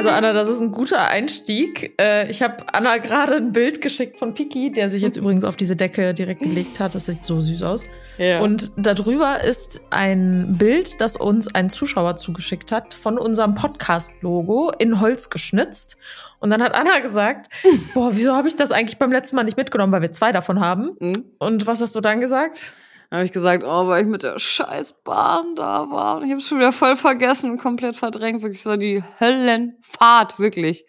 Also Anna, das ist ein guter Einstieg. Äh, ich habe Anna gerade ein Bild geschickt von Piki, der sich jetzt übrigens auf diese Decke direkt gelegt hat. Das sieht so süß aus. Ja. Und darüber ist ein Bild, das uns ein Zuschauer zugeschickt hat, von unserem Podcast-Logo in Holz geschnitzt. Und dann hat Anna gesagt, boah, wieso habe ich das eigentlich beim letzten Mal nicht mitgenommen, weil wir zwei davon haben. Hm? Und was hast du dann gesagt? Habe ich gesagt, oh, weil ich mit der scheiß Bahn da war. Und ich habe es schon wieder voll vergessen und komplett verdrängt. Wirklich, es war die Höllenfahrt, wirklich.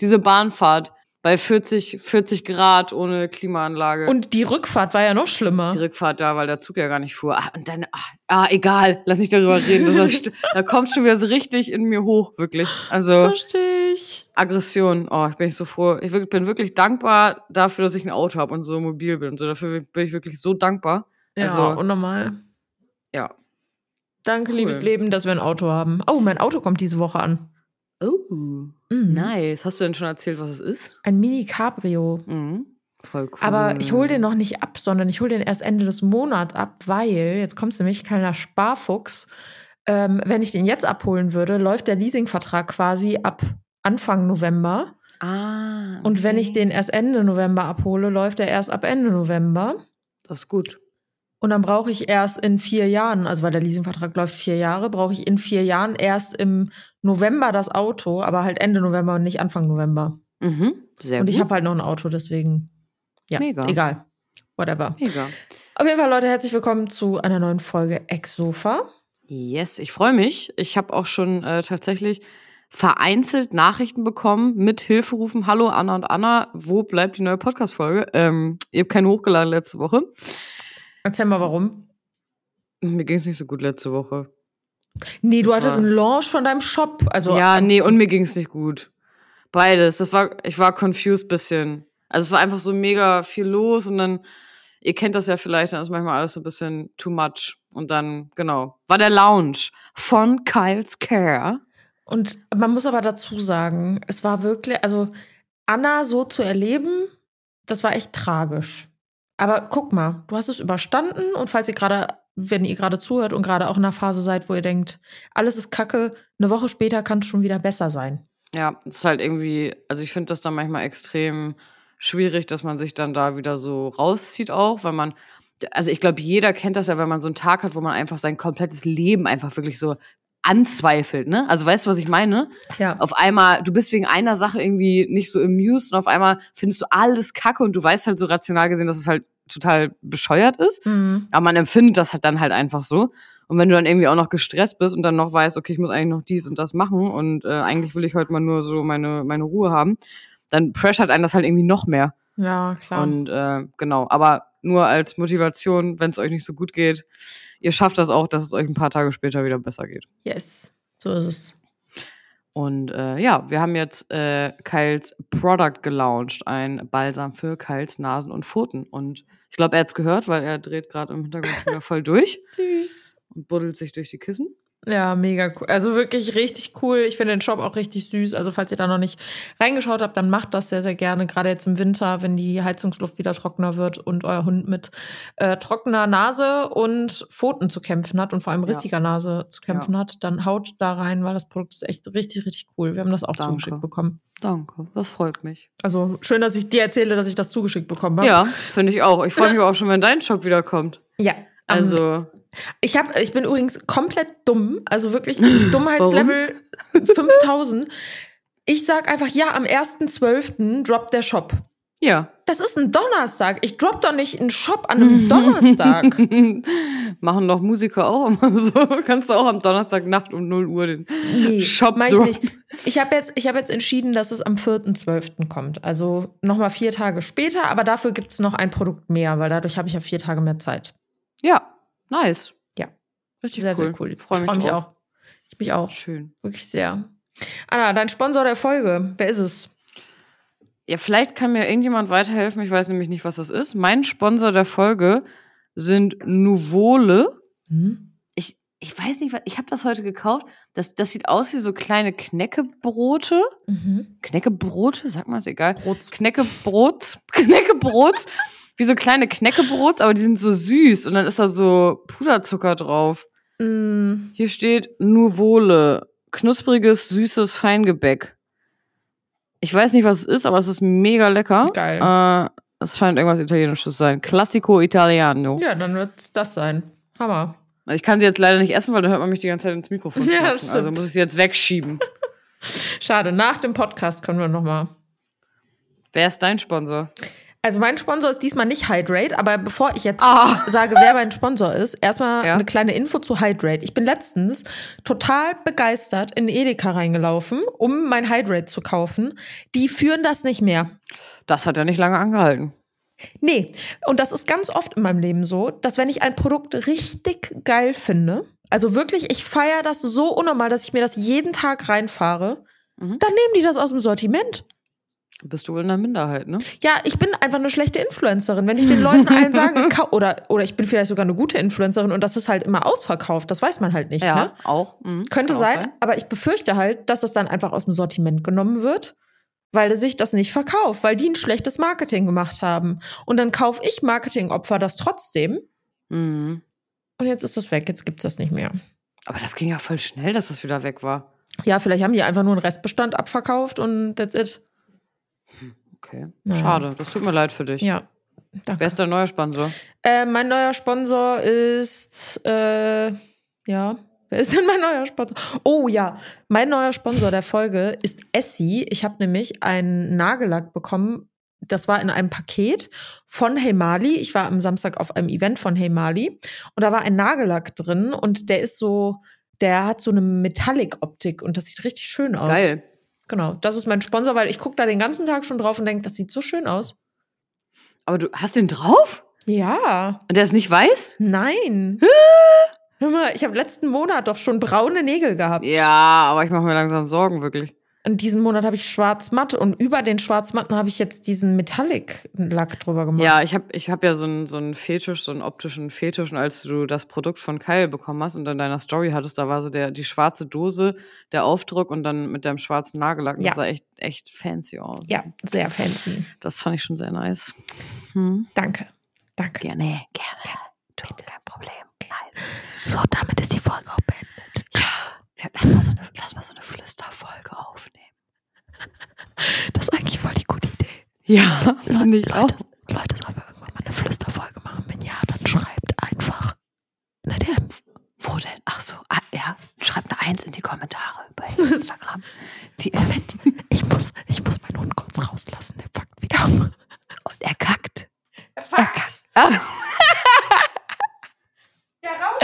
Diese Bahnfahrt bei 40, 40 Grad ohne Klimaanlage. Und die Rückfahrt war ja noch schlimmer. die Rückfahrt da, weil der Zug ja gar nicht fuhr. Ah, und dann, ah, ah egal, lass nicht darüber reden. Das da kommt schon wieder so richtig in mir hoch, wirklich. Also Verstehe ich. Aggression. Oh, ich bin ich so froh. Ich bin wirklich dankbar dafür, dass ich ein Auto habe und so mobil bin und so. Dafür bin ich wirklich so dankbar. Ja, Also- unnormal. Ja. Danke, Cool. liebes Leben, dass wir ein Auto haben. Oh, mein Auto kommt diese Woche an. Oh, Mhm. nice. Hast du denn schon erzählt, was es ist? Ein Mini Cabrio. Mhm. Voll cool. Aber ich hole den noch nicht ab, sondern ich hole den erst Ende des Monats ab, weil, jetzt kommst du nämlich, kleiner Sparfuchs, ähm, wenn ich den jetzt abholen würde, läuft der Leasingvertrag quasi ab Anfang November. Ah. Und wenn ich okay. den erst Ende November abhole, läuft er erst ab Ende November. Das ist gut. Und dann brauche ich erst in vier Jahren, also weil der Leasingvertrag läuft vier Jahre, brauche ich in vier Jahren erst im November das Auto, aber halt Ende November und nicht Anfang November. Mhm. Sehr und ich habe halt noch ein Auto, deswegen. Ja, Mega. egal. Whatever. Mega. Auf jeden Fall, Leute, herzlich willkommen zu einer neuen Folge Ex-Sofa. Yes, ich freue mich. Ich habe auch schon äh, tatsächlich vereinzelt Nachrichten bekommen mit Hilferufen. Hallo Anna und Anna, wo bleibt die neue Podcast-Folge? Ähm, ihr habt keine hochgeladen letzte Woche. Erzähl mal, warum. Mir ging es nicht so gut letzte Woche. Nee, du Das hattest war- einen Launch von deinem Shop. Also, ja, nee, und mir ging es nicht gut. Beides. Das war, ich war confused bisschen. Also es war einfach so mega viel los und dann, ihr kennt das ja vielleicht, dann ist manchmal alles so ein bisschen too much. Und dann, genau, war der Lounge von Kyle's Care. Und man muss aber dazu sagen, es war wirklich, also Anna so zu erleben, das war echt tragisch. Aber guck mal, du hast es überstanden und falls ihr gerade, wenn ihr gerade zuhört und gerade auch in einer Phase seid, wo ihr denkt, alles ist kacke, eine Woche später kann es schon wieder besser sein. Ja, es ist halt irgendwie, also ich finde das dann manchmal extrem schwierig, dass man sich dann da wieder so rauszieht auch, weil man, also ich glaube, jeder kennt das ja, wenn man so einen Tag hat, wo man einfach sein komplettes Leben einfach wirklich so anzweifelt, ne? Also weißt du, was ich meine? Ja. Auf einmal, du bist wegen einer Sache irgendwie nicht so amused und auf einmal findest du alles kacke und du weißt halt so rational gesehen, dass es halt total bescheuert ist. Mhm. Aber man empfindet das halt dann halt einfach so. Und wenn du dann irgendwie auch noch gestresst bist und dann noch weißt, okay, ich muss eigentlich noch dies und das machen und äh, eigentlich will ich heute mal nur so meine, meine Ruhe haben, dann pressert einen das halt irgendwie noch mehr. Ja, klar. Und äh, genau, aber nur als Motivation, wenn es euch nicht so gut geht, ihr schafft das auch, dass es euch ein paar Tage später wieder besser geht. yes, so ist es. Und äh, ja, wir haben jetzt äh, Kyles Product gelauncht, ein Balsam für Kyles Nasen und Pfoten. Und ich glaube, er hat's gehört, weil er dreht gerade im Hintergrund wieder voll durch Süß. und buddelt sich durch die Kissen. Ja, mega cool. Also wirklich richtig cool. Ich finde den Shop auch richtig süß. Also falls ihr da noch nicht reingeschaut habt, dann macht das sehr, sehr gerne. Gerade jetzt im Winter, wenn die Heizungsluft wieder trockener wird und euer Hund mit äh, trockener Nase und Pfoten zu kämpfen hat und vor allem Ja. rissiger Nase zu kämpfen hat, dann haut da rein, weil das Produkt ist echt richtig, richtig cool. Wir haben das auch Danke. zugeschickt bekommen. Danke, das freut mich. Also schön, dass ich dir erzähle, dass ich das zugeschickt bekommen habe. Ja, finde ich auch. Ich freue mich aber auch schon, wenn dein Shop wiederkommt. Ja. Also. Ich, hab, ich bin übrigens komplett dumm, also wirklich Dummheitslevel 5000. Ich sag einfach, ja, am 1.12. droppt der Shop. ja. Das ist ein Donnerstag. Ich drop doch nicht einen Shop an einem Donnerstag. Machen doch Musiker auch immer so. Kannst du auch am Donnerstagnacht um 0 Uhr den Nee, Shop mach ich droppen. nicht. Ich habe jetzt, ich hab jetzt entschieden, dass es am 4.12. kommt. Also nochmal vier Tage später, aber dafür gibt es noch ein Produkt mehr, weil dadurch habe ich ja vier Tage mehr Zeit. Ja, nice. Ja. Richtig Sehr, cool. sehr cool. Freue mich, Freu mich drauf. auch. Ich mich auch. Schön. Wirklich sehr. Anna, dein Sponsor der Folge, wer ist es? Ja, vielleicht kann mir irgendjemand weiterhelfen. Ich weiß nämlich nicht, was das ist. Mein Sponsor der Folge sind Nuvole. Hm? Ich, ich weiß nicht, was, ich habe das heute gekauft. Das, das sieht aus wie so kleine Knäckebrote. Mhm. Knäckebrote, sag mal, ist egal. Brots. Knäckebrots, Knäckebrots, wie so kleine Knäckebrots, aber die sind so süß und dann ist da so Puderzucker drauf. Mm, Hier steht Nuvole, knuspriges, süßes Feingebäck. Ich weiß nicht, was es ist, aber es ist mega lecker. Geil. Äh, es scheint irgendwas Italienisches zu sein. Classico Italiano. Ja, dann wird es das sein. Hammer. Ich kann sie jetzt leider nicht essen, weil dann hört man mich die ganze Zeit ins Mikrofon Ja, schmatzen. also stimmt. muss ich sie jetzt wegschieben. Schade, nach dem Podcast können wir nochmal. Wer ist dein Sponsor? Also mein Sponsor ist diesmal nicht Hydrate, aber bevor ich jetzt Ah. sage, wer mein Sponsor ist, erstmal Ja. eine kleine Info zu Hydrate. Ich bin letztens total begeistert in Edeka reingelaufen, um mein Hydrate zu kaufen. Die führen das nicht mehr. Das hat ja nicht lange angehalten. Nee, und das ist ganz oft in meinem Leben so, dass wenn ich ein Produkt richtig geil finde, also wirklich, ich feiere das so unnormal, dass ich mir das jeden Tag reinfahre, Mhm. dann nehmen die das aus dem Sortiment. Bist du wohl in der Minderheit, ne? Ja, ich bin einfach eine schlechte Influencerin. Wenn ich den Leuten allen sage, oder, oder ich bin vielleicht sogar eine gute Influencerin und das ist halt immer ausverkauft, das weiß man halt nicht. Ja, Ne? auch. Mhm. Könnte auch sein, aber ich befürchte halt, dass das dann einfach aus dem Sortiment genommen wird, weil sich das nicht verkauft, weil die ein schlechtes Marketing gemacht haben. Und dann kaufe ich Marketingopfer das trotzdem Mhm. und jetzt ist das weg, jetzt gibt's das nicht mehr. Aber das ging ja voll schnell, dass das wieder weg war. Ja, vielleicht haben die einfach nur einen Restbestand abverkauft und that's it. Okay. Naja. Schade. Das tut mir leid für dich. Ja. Danke. Wer ist dein neuer Sponsor? Äh, mein neuer Sponsor ist, äh, ja, wer ist denn mein neuer Sponsor? Oh ja, mein neuer Sponsor der Folge ist Essie. Ich habe nämlich einen Nagellack bekommen. Das war in einem Paket von Hey Mali. Ich war am Samstag auf einem Event von Hey Mali und da war ein Nagellack drin und der ist so, der hat so eine Metallic-Optik und das sieht richtig schön aus. Geil. Genau, das ist mein Sponsor, weil ich gucke da den ganzen Tag schon drauf und denke, das sieht so schön aus. Aber du hast den drauf? Ja. Und der ist nicht weiß? Nein. Hör mal, ich habe letzten Monat doch schon braune Nägel gehabt. Ja, aber ich mache mir langsam Sorgen, wirklich. Und diesen Monat habe ich schwarz-matt und über den schwarz-matten habe ich jetzt diesen Metallic-Lack drüber gemacht. Ja, ich habe ich hab ja so einen so einen Fetisch, so einen optischen Fetisch. Und als du das Produkt von Kyle bekommen hast und in deiner Story hattest, da war so der, die schwarze Dose, der Aufdruck und dann mit deinem schwarzen Nagellack. Ja. Das sah echt, echt fancy aus. Ja, sehr fancy. Das fand ich schon sehr nice. Hm. Danke. Danke. Gerne, gerne. Du, kein Problem. Nice. So, damit ist die Folge auch lass, mal so eine, lass mal so eine Flüsterfolge aufnehmen. Das ist eigentlich voll die gute Idee. Ja, fand ich auch. Leute, Leute, sollen wir irgendwann mal eine Flüsterfolge machen? Wenn ja, dann schreibt einfach eine DM. Wo denn? Ach so, ah, ja. Schreib eine Eins in die Kommentare bei Instagram. Die, Moment, ich muss, ich muss meinen Hund kurz rauslassen. Der packt wieder um. und er kackt. Er packt. Ah. Ja, raus.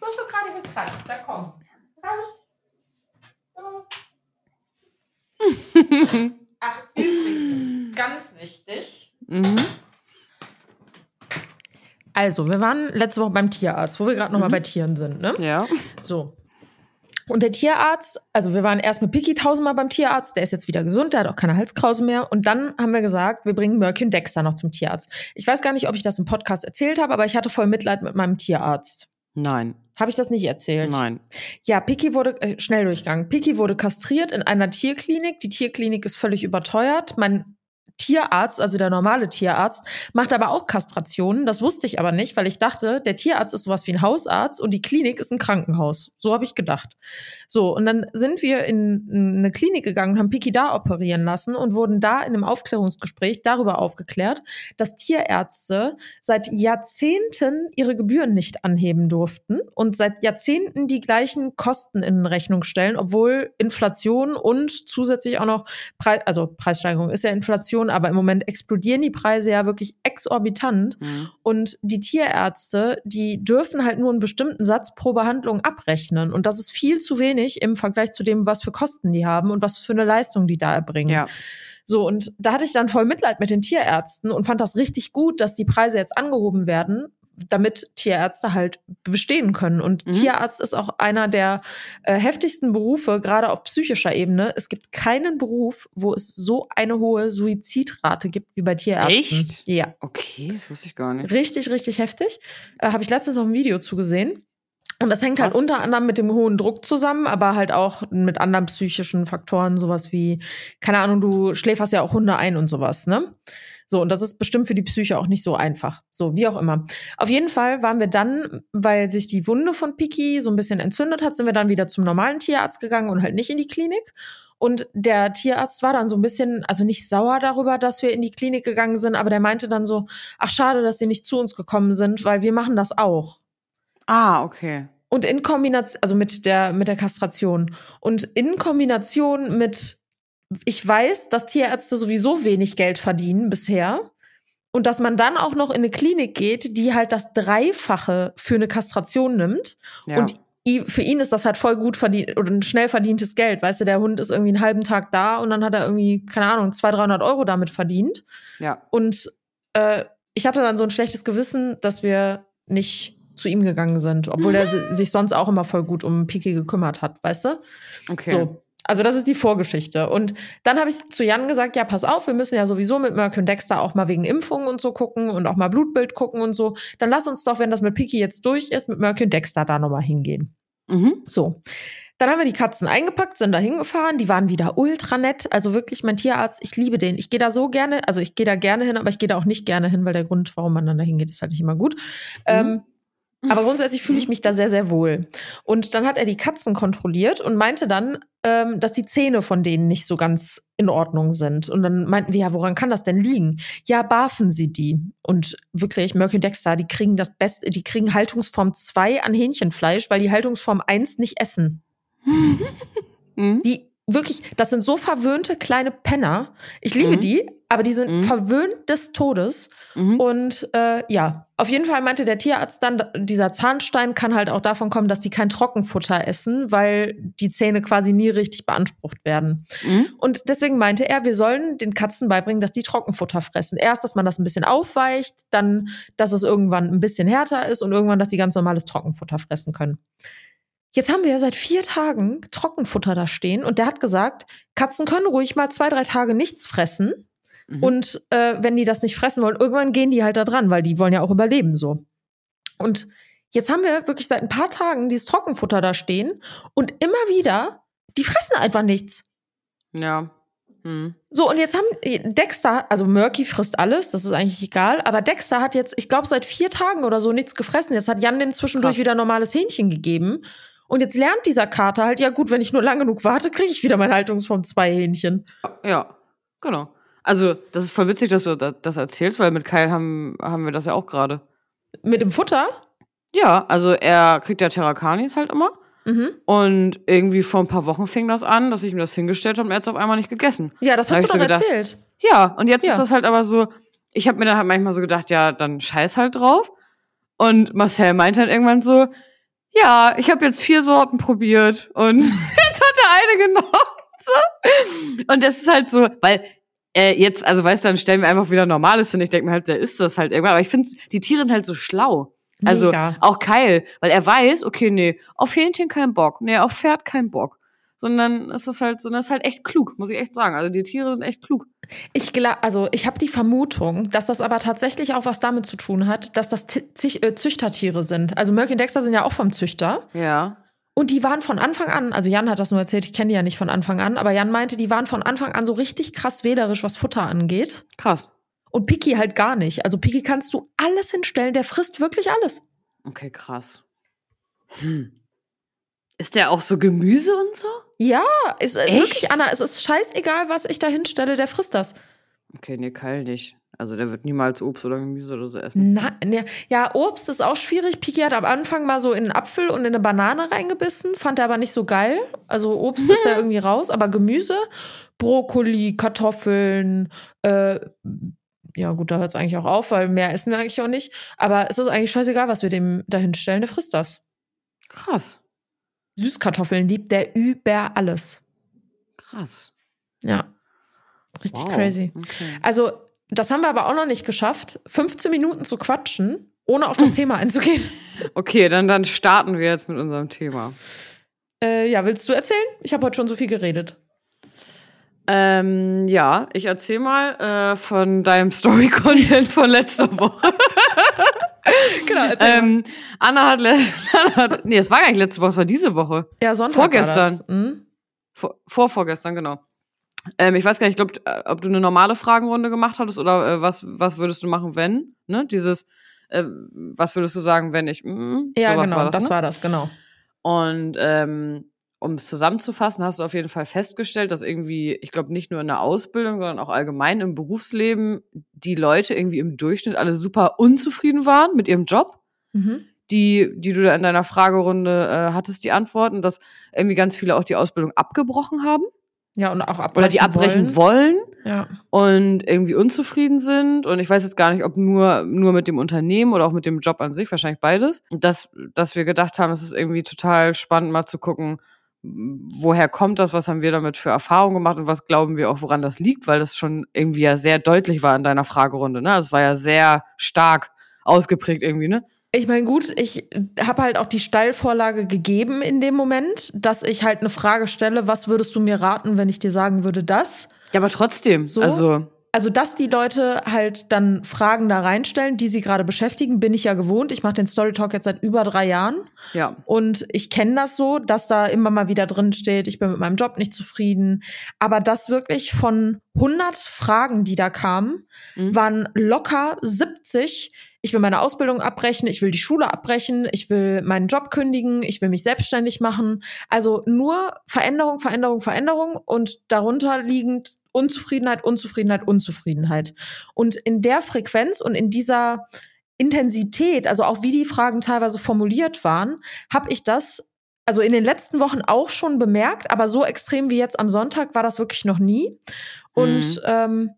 Du hast doch gerade gekratzt. Da komm. Ach, übrigens, ganz wichtig. Mhm. Also, wir waren letzte Woche beim Tierarzt, wo wir gerade noch mal Mhm. bei Tieren sind, ne? Ja. So. Und der Tierarzt, also wir waren erst mit Piki tausendmal beim Tierarzt, der ist jetzt wieder gesund, der hat auch keine Halskrause mehr. Und dann haben wir gesagt, wir bringen Murky und Dexter noch zum Tierarzt. Ich weiß gar nicht, ob ich das im Podcast erzählt habe, aber ich hatte voll Mitleid mit meinem Tierarzt. Nein. Habe ich das nicht erzählt? Nein. Ja, Piki wurde, äh, Schnelldurchgang. Piki wurde kastriert in einer Tierklinik. Die Tierklinik ist völlig überteuert. Mein Tierarzt, also der normale Tierarzt, macht aber auch Kastrationen. Das wusste ich aber nicht, weil ich dachte, der Tierarzt ist sowas wie ein Hausarzt und die Klinik ist ein Krankenhaus. So habe ich gedacht. So, und dann sind wir in eine Klinik gegangen, haben Piki da operieren lassen und wurden da in einem Aufklärungsgespräch darüber aufgeklärt, dass Tierärzte seit Jahrzehnten ihre Gebühren nicht anheben durften und seit Jahrzehnten die gleichen Kosten in Rechnung stellen, obwohl Inflation und zusätzlich auch noch Preis, also Preissteigerung ist ja Inflation, aber im Moment explodieren die Preise ja wirklich exorbitant. Mhm. Und die Tierärzte, die dürfen halt nur einen bestimmten Satz pro Behandlung abrechnen. Und das ist viel zu wenig im Vergleich zu dem, was für Kosten die haben und was für eine Leistung die da erbringen. Ja. So, und da hatte ich dann voll Mitleid mit den Tierärzten und fand das richtig gut, dass die Preise jetzt angehoben werden, damit Tierärzte halt bestehen können. Und Mhm. Tierarzt ist auch einer der äh, heftigsten Berufe, gerade auf psychischer Ebene. Es gibt keinen Beruf, wo es so eine hohe Suizidrate gibt wie bei Tierärzten. Echt? Ja. Okay, das wusste ich gar nicht. Richtig, richtig heftig. Äh, Habe ich letztens auf ein Video zugesehen. Und das hängt halt unter anderem mit dem hohen Druck zusammen, aber halt auch mit anderen psychischen Faktoren, sowas wie, keine Ahnung, du schläferst ja auch Hunde ein und sowas, ne? So, und das ist bestimmt für die Psyche auch nicht so einfach. So, wie auch immer. Auf jeden Fall waren wir dann, weil sich die Wunde von Piki so ein bisschen entzündet hat, sind wir dann wieder zum normalen Tierarzt gegangen und halt nicht in die Klinik. Und der Tierarzt war dann so ein bisschen, also nicht sauer darüber, dass wir in die Klinik gegangen sind, aber der meinte dann so, ach schade, dass sie nicht zu uns gekommen sind, weil wir machen das auch. Ah, okay. Und in Kombination, also mit der, mit der Kastration. Und in Kombination mit, ich weiß, dass Tierärzte sowieso wenig Geld verdienen bisher. Und dass man dann auch noch in eine Klinik geht, die halt das Dreifache für eine Kastration nimmt. Ja. Und für ihn ist das halt voll gut verdient oder ein schnell verdientes Geld. Weißt du, der Hund ist irgendwie einen halben Tag da und dann hat er irgendwie, keine Ahnung, 200, 300 Euro damit verdient. ja. Und äh, ich hatte dann so ein schlechtes Gewissen, dass wir nicht zu ihm gegangen sind, obwohl er si- sich sonst auch immer voll gut um Piki gekümmert hat, weißt du? Okay. So. Also das ist die Vorgeschichte. Und dann habe ich zu Jan gesagt, ja, pass auf, wir müssen ja sowieso mit Merck und Dexter auch mal wegen Impfungen und so gucken und auch mal Blutbild gucken und so. Dann lass uns doch, wenn das mit Piki jetzt durch ist, mit Merck und Dexter da nochmal hingehen. Mhm. So. Dann haben wir die Katzen eingepackt, sind da hingefahren, die waren wieder ultra nett. Also wirklich, mein Tierarzt, ich liebe den. Ich gehe da so gerne, also ich gehe da gerne hin, aber ich gehe da auch nicht gerne hin, weil der Grund, warum man dann da hingeht, ist halt nicht immer gut. Ähm, aber grundsätzlich fühle ich mich da sehr, sehr wohl. Und dann hat er die Katzen kontrolliert und meinte dann, ähm, dass die Zähne von denen nicht so ganz in Ordnung sind. Und dann meinten wir, ja, woran kann das denn liegen? Ja, barfen sie die. Und wirklich, Murky Dexter, die kriegen das Beste, die kriegen Haltungsform 2 an Hähnchenfleisch, weil die Haltungsform 1 nicht essen. Mhm. Die wirklich, das sind so verwöhnte kleine Penner. Ich liebe Mhm. die, aber die sind Mhm. verwöhnt des Todes. Mhm. Und äh, ja, auf jeden Fall meinte der Tierarzt dann, dieser Zahnstein kann halt auch davon kommen, dass die kein Trockenfutter essen, weil die Zähne quasi nie richtig beansprucht werden. Mhm. Und deswegen meinte er, wir sollen den Katzen beibringen, dass die Trockenfutter fressen. Erst, dass man das ein bisschen aufweicht, dann, dass es irgendwann ein bisschen härter ist und irgendwann, dass die ganz normales Trockenfutter fressen können. Jetzt haben wir ja seit vier Tagen Trockenfutter da stehen und der hat gesagt, Katzen können ruhig mal zwei, drei Tage nichts fressen. Mhm. Und äh, wenn die das nicht fressen wollen, irgendwann gehen die halt da dran, weil die wollen ja auch überleben so. Und jetzt haben wir wirklich seit ein paar Tagen dieses Trockenfutter da stehen und immer wieder, die fressen einfach nichts. Ja. Mhm. So, und jetzt haben Dexter, also Murky frisst alles, das ist eigentlich egal, aber Dexter hat jetzt, ich glaube, seit vier Tagen oder so nichts gefressen. Jetzt hat Jan dem zwischendurch Krass. wieder normales Hähnchen gegeben. Und jetzt lernt dieser Kater halt, ja gut, wenn ich nur lang genug warte, kriege ich wieder meine Haltungsform zwei Hähnchen. Ja, genau. Also, das ist voll witzig, dass du da- das erzählst, weil mit Kyle haben, haben wir das ja auch gerade. Mit dem Futter. Ja, also er kriegt ja Terrakanis halt immer. Mhm. Und irgendwie vor ein paar Wochen fing das an, dass ich ihm das hingestellt habe und er hat es auf einmal nicht gegessen. Ja, das Da hast hab du doch so gedacht, erzählt. Ja, und jetzt Ja. ist das halt aber so, ich habe mir dann halt manchmal so gedacht, ja, dann scheiß halt drauf. Und Marcel meint halt irgendwann so, ja, ich habe jetzt vier Sorten probiert und jetzt hat er eine genommen. So. Und das ist halt so, weil äh, jetzt, also weißt du, dann stellen wir einfach wieder Normales hin. Ich denke mir halt, der ist das halt irgendwann. Aber ich finde, die Tiere sind halt so schlau. Also Mega. auch Kyle, weil er weiß, okay, nee, auf Hähnchen kein Bock, nee, auf Pferd kein Bock. Sondern es ist halt so, das ist halt echt klug, muss ich echt sagen. Also die Tiere sind echt klug. Ich glaube, also ich habe die Vermutung, dass das aber tatsächlich auch was damit zu tun hat, dass das äh, Züchtertiere sind. Also Murky und Dexter sind ja auch vom Züchter. Ja. Und die waren von Anfang an, also Jan hat das nur erzählt, ich kenne die ja nicht von Anfang an, aber Jan meinte, die waren von Anfang an so richtig krass wählerisch, was Futter angeht. Krass. Und Piki halt gar nicht. Also Piki kannst du alles hinstellen, der frisst wirklich alles. Okay, krass. Hm. Ist der auch so Gemüse und so? Ja, ist äh, Echt? wirklich, Anna, es ist scheißegal, was ich da hinstelle, der frisst das. Okay, nee, Kyle nicht. Also der wird niemals Obst oder Gemüse oder so essen. Na, ne, ja, Obst ist auch schwierig. Piki hat am Anfang mal so in einen Apfel und in eine Banane reingebissen, fand er aber nicht so geil. Also Obst ist da irgendwie raus, aber Gemüse, Brokkoli, Kartoffeln, äh, ja gut, da hört es eigentlich auch auf, weil mehr essen wir eigentlich auch nicht. Aber es ist eigentlich scheißegal, was wir dem da hinstellen, der frisst das. Krass. Süßkartoffeln liebt der über alles. Krass. Ja. Richtig Wow. crazy. Okay. Also, das haben wir aber auch noch nicht geschafft, 15 Minuten zu quatschen, ohne auf das Thema einzugehen. Okay, dann, dann starten wir jetzt mit unserem Thema. Äh, ja, willst du erzählen? Ich habe heute schon so viel geredet. Ähm, ja, ich erzähl mal äh, von deinem Story-Content von letzter Woche. Genau, ähm, Anna hat letzte, nee, es war gar nicht letzte Woche, es war diese Woche. ja, Sonntag vorgestern. Das. Hm? Vor, vor vorgestern, genau. Ähm, ich weiß gar nicht, ich glaube, äh, ob du eine normale Fragenrunde gemacht hattest oder äh, was, was würdest du machen, wenn? Ne? Dieses, äh, was würdest du sagen, wenn ich. Mm, Ja, genau, war das, ne? war das, genau. Und ähm, um es zusammenzufassen, hast du auf jeden Fall festgestellt, dass irgendwie, ich glaube, nicht nur in der Ausbildung, sondern auch allgemein im Berufsleben die Leute irgendwie im Durchschnitt alle super unzufrieden waren mit ihrem Job. Mhm. Die, die du da in deiner Fragerunde äh, hattest, die Antworten, dass irgendwie ganz viele auch die Ausbildung abgebrochen haben Ja, und auch abbrechen oder die abbrechen wollen. wollen Ja. und irgendwie unzufrieden sind. Und ich weiß jetzt gar nicht, ob nur, nur mit dem Unternehmen oder auch mit dem Job an sich, wahrscheinlich beides. Dass, dass wir gedacht haben, es ist irgendwie total spannend, mal zu gucken, woher kommt das, was haben wir damit für Erfahrungen gemacht und was glauben wir auch, woran das liegt, weil das schon irgendwie ja sehr deutlich war in deiner Fragerunde. Ne? Es war ja sehr stark ausgeprägt irgendwie, ne? Ich meine, gut, ich habe halt auch die Steilvorlage gegeben in dem Moment, dass ich halt eine Frage stelle, was würdest du mir raten, wenn ich dir sagen würde, das? Ja, aber trotzdem, So? also Also, dass die Leute halt dann Fragen da reinstellen, die sie gerade beschäftigen, bin ich ja gewohnt. Ich mache den Story Talk jetzt seit über drei Jahren. ja. Und ich kenne das so, dass da immer mal wieder drin steht, ich bin mit meinem Job nicht zufrieden. Aber das wirklich von 100 Fragen, die da kamen, Mhm. waren locker 70. Ich will meine Ausbildung abbrechen, ich will die Schule abbrechen, ich will meinen Job kündigen, ich will mich selbstständig machen. Also nur Veränderung, Veränderung, Veränderung und darunter liegend Unzufriedenheit, Unzufriedenheit, Unzufriedenheit. Und in der Frequenz und in dieser Intensität, also auch wie die Fragen teilweise formuliert waren, habe ich das also in den letzten Wochen auch schon bemerkt, aber so extrem wie jetzt am Sonntag war das wirklich noch nie. Und Mhm. ähm,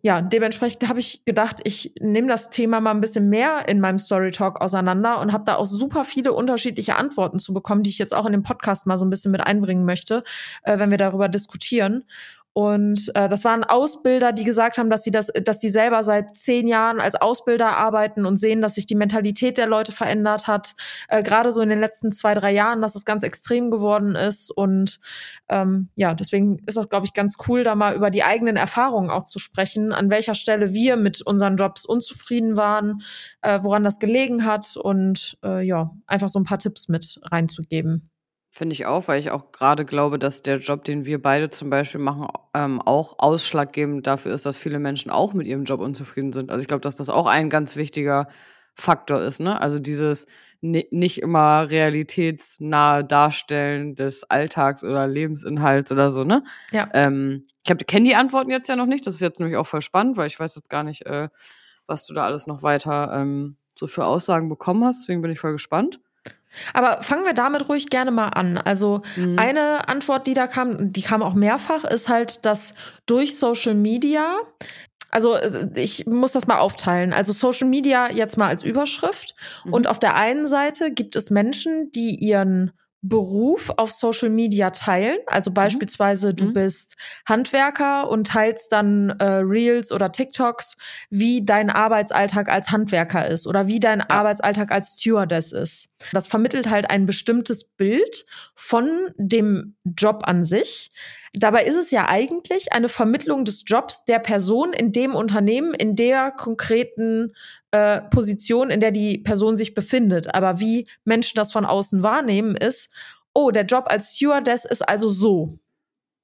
ja, dementsprechend habe ich gedacht, ich nehme das Thema mal ein bisschen mehr in meinem Story Talk auseinander und habe da auch super viele unterschiedliche Antworten zu bekommen, die ich jetzt auch in dem Podcast mal so ein bisschen mit einbringen möchte, äh, wenn wir darüber diskutieren. Und äh, das waren Ausbilder, die gesagt haben, dass sie das, dass sie selber seit zehn Jahren als Ausbilder arbeiten und sehen, dass sich die Mentalität der Leute verändert hat. Äh, Gerade so in den letzten zwei, drei Jahren, dass es ganz extrem geworden ist. Und ähm, ja, deswegen ist das, glaube ich, ganz cool, da mal über die eigenen Erfahrungen auch zu sprechen, an welcher Stelle wir mit unseren Jobs unzufrieden waren, äh, woran das gelegen hat und äh, ja, einfach so ein paar Tipps mit reinzugeben. Finde ich auch, weil ich auch gerade glaube, dass der Job, den wir beide zum Beispiel machen, ähm, auch ausschlaggebend dafür ist, dass viele Menschen auch mit ihrem Job unzufrieden sind. Also ich glaube, dass das auch ein ganz wichtiger Faktor ist, ne? Also dieses ni- nicht immer realitätsnahe Darstellen des Alltags oder Lebensinhalts oder so, ne? Ja. Ähm, ich kenne die Antworten jetzt ja noch nicht. Das ist jetzt nämlich auch voll spannend, weil ich weiß jetzt gar nicht, äh, was du da alles noch weiter ähm, so für Aussagen bekommen hast. Deswegen bin ich voll gespannt. Aber fangen wir damit ruhig gerne mal an. Also Mhm. eine Antwort, die da kam, die kam auch mehrfach, ist halt, dass durch Social Media, also äh, ich muss das mal aufteilen. Also Social Media jetzt mal als Überschrift. Mhm. Und auf der einen Seite gibt es Menschen, die ihren Beruf auf Social Media teilen. Also beispielsweise du Mhm. bist Handwerker und teilst dann äh, Reels oder TikToks, wie dein Arbeitsalltag als Handwerker ist oder wie dein Arbeitsalltag als Stewardess ist. Das vermittelt halt ein bestimmtes Bild von dem Job an sich. Dabei ist es ja eigentlich eine Vermittlung des Jobs der Person in dem Unternehmen, in der konkreten äh, Position, in der die Person sich befindet. Aber wie Menschen das von außen wahrnehmen, ist, oh, der Job als Stewardess ist also so.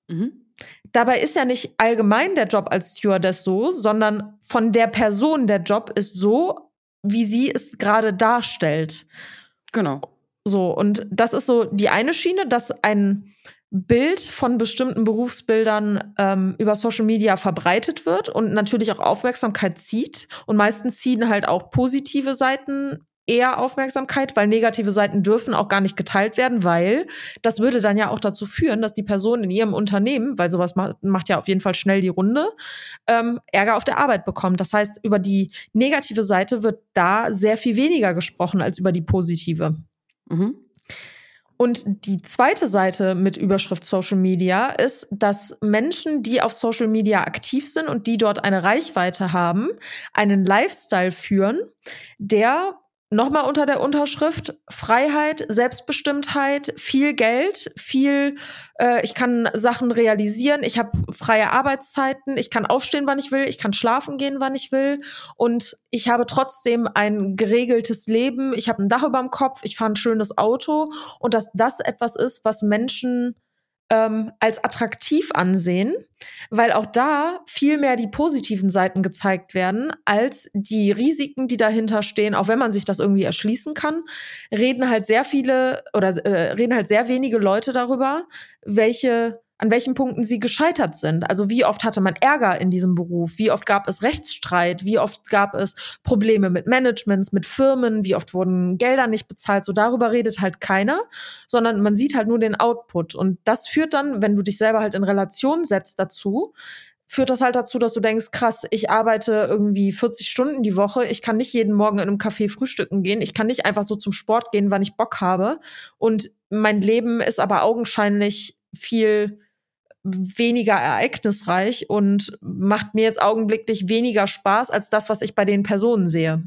Mhm. Dabei ist ja nicht allgemein der Job als Stewardess so, sondern von der Person der Job ist so, wie sie es gerade darstellt. Genau. So, und das ist so die eine Schiene, dass ein Bild von bestimmten Berufsbildern ähm, über Social Media verbreitet wird und natürlich auch Aufmerksamkeit zieht. Und meistens ziehen halt auch positive Seiten eher Aufmerksamkeit, weil negative Seiten dürfen auch gar nicht geteilt werden, weil das würde dann ja auch dazu führen, dass die Person in ihrem Unternehmen, weil sowas macht, macht ja auf jeden Fall schnell die Runde, ähm, Ärger auf der Arbeit bekommt. Das heißt, über die negative Seite wird da sehr viel weniger gesprochen als über die positive. Mhm. Und die zweite Seite mit Überschrift Social Media ist, dass Menschen, die auf Social Media aktiv sind und die dort eine Reichweite haben, einen Lifestyle führen, der nochmal unter der Unterschrift Freiheit, Selbstbestimmtheit, viel Geld, viel, äh, ich kann Sachen realisieren, ich habe freie Arbeitszeiten, ich kann aufstehen, wann ich will, ich kann schlafen gehen, wann ich will. Und ich habe trotzdem ein geregeltes Leben, ich habe ein Dach über dem Kopf, ich fahre ein schönes Auto. Und dass das etwas ist, was Menschen ähm, als attraktiv ansehen, weil auch da viel mehr die positiven Seiten gezeigt werden als die Risiken, die dahinter stehen. Auch wenn man sich das irgendwie erschließen kann, reden halt sehr viele oder äh, reden halt sehr wenige Leute darüber, welche an welchen Punkten sie gescheitert sind. Also wie oft hatte man Ärger in diesem Beruf? Wie oft gab es Rechtsstreit? Wie oft gab es Probleme mit Managements, mit Firmen? Wie oft wurden Gelder nicht bezahlt? So darüber redet halt keiner, sondern man sieht halt nur den Output. Und das führt dann, wenn du dich selber halt in Relation setzt dazu, führt das halt dazu, dass du denkst, krass, ich arbeite irgendwie 40 Stunden die Woche, ich kann nicht jeden Morgen in einem Café frühstücken gehen, ich kann nicht einfach so zum Sport gehen, wann ich Bock habe. Und mein Leben ist aber augenscheinlich viel weniger ereignisreich und macht mir jetzt augenblicklich weniger Spaß als das, was ich bei den Personen sehe.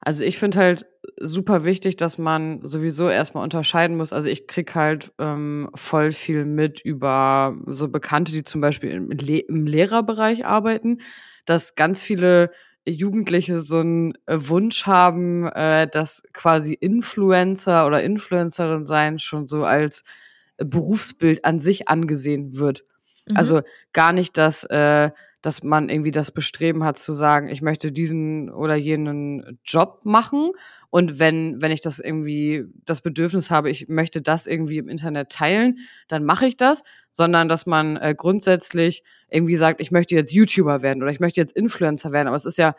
Also ich finde halt super wichtig, dass man sowieso erstmal unterscheiden muss. Also ich krieg halt ähm, voll viel mit über so Bekannte, die zum Beispiel im, Le im Lehrerbereich arbeiten, dass ganz viele Jugendliche so einen Wunsch haben, äh, dass quasi Influencer oder Influencerin sein schon so als Berufsbild an sich angesehen wird. Mhm. Also gar nicht, dass, äh, dass man irgendwie das Bestreben hat zu sagen, ich möchte diesen oder jenen Job machen. Und wenn, wenn ich das irgendwie das Bedürfnis habe, ich möchte das irgendwie im Internet teilen, dann mache ich das, sondern dass man äh, grundsätzlich irgendwie sagt, ich möchte jetzt YouTuber werden oder ich möchte jetzt Influencer werden. Aber es ist ja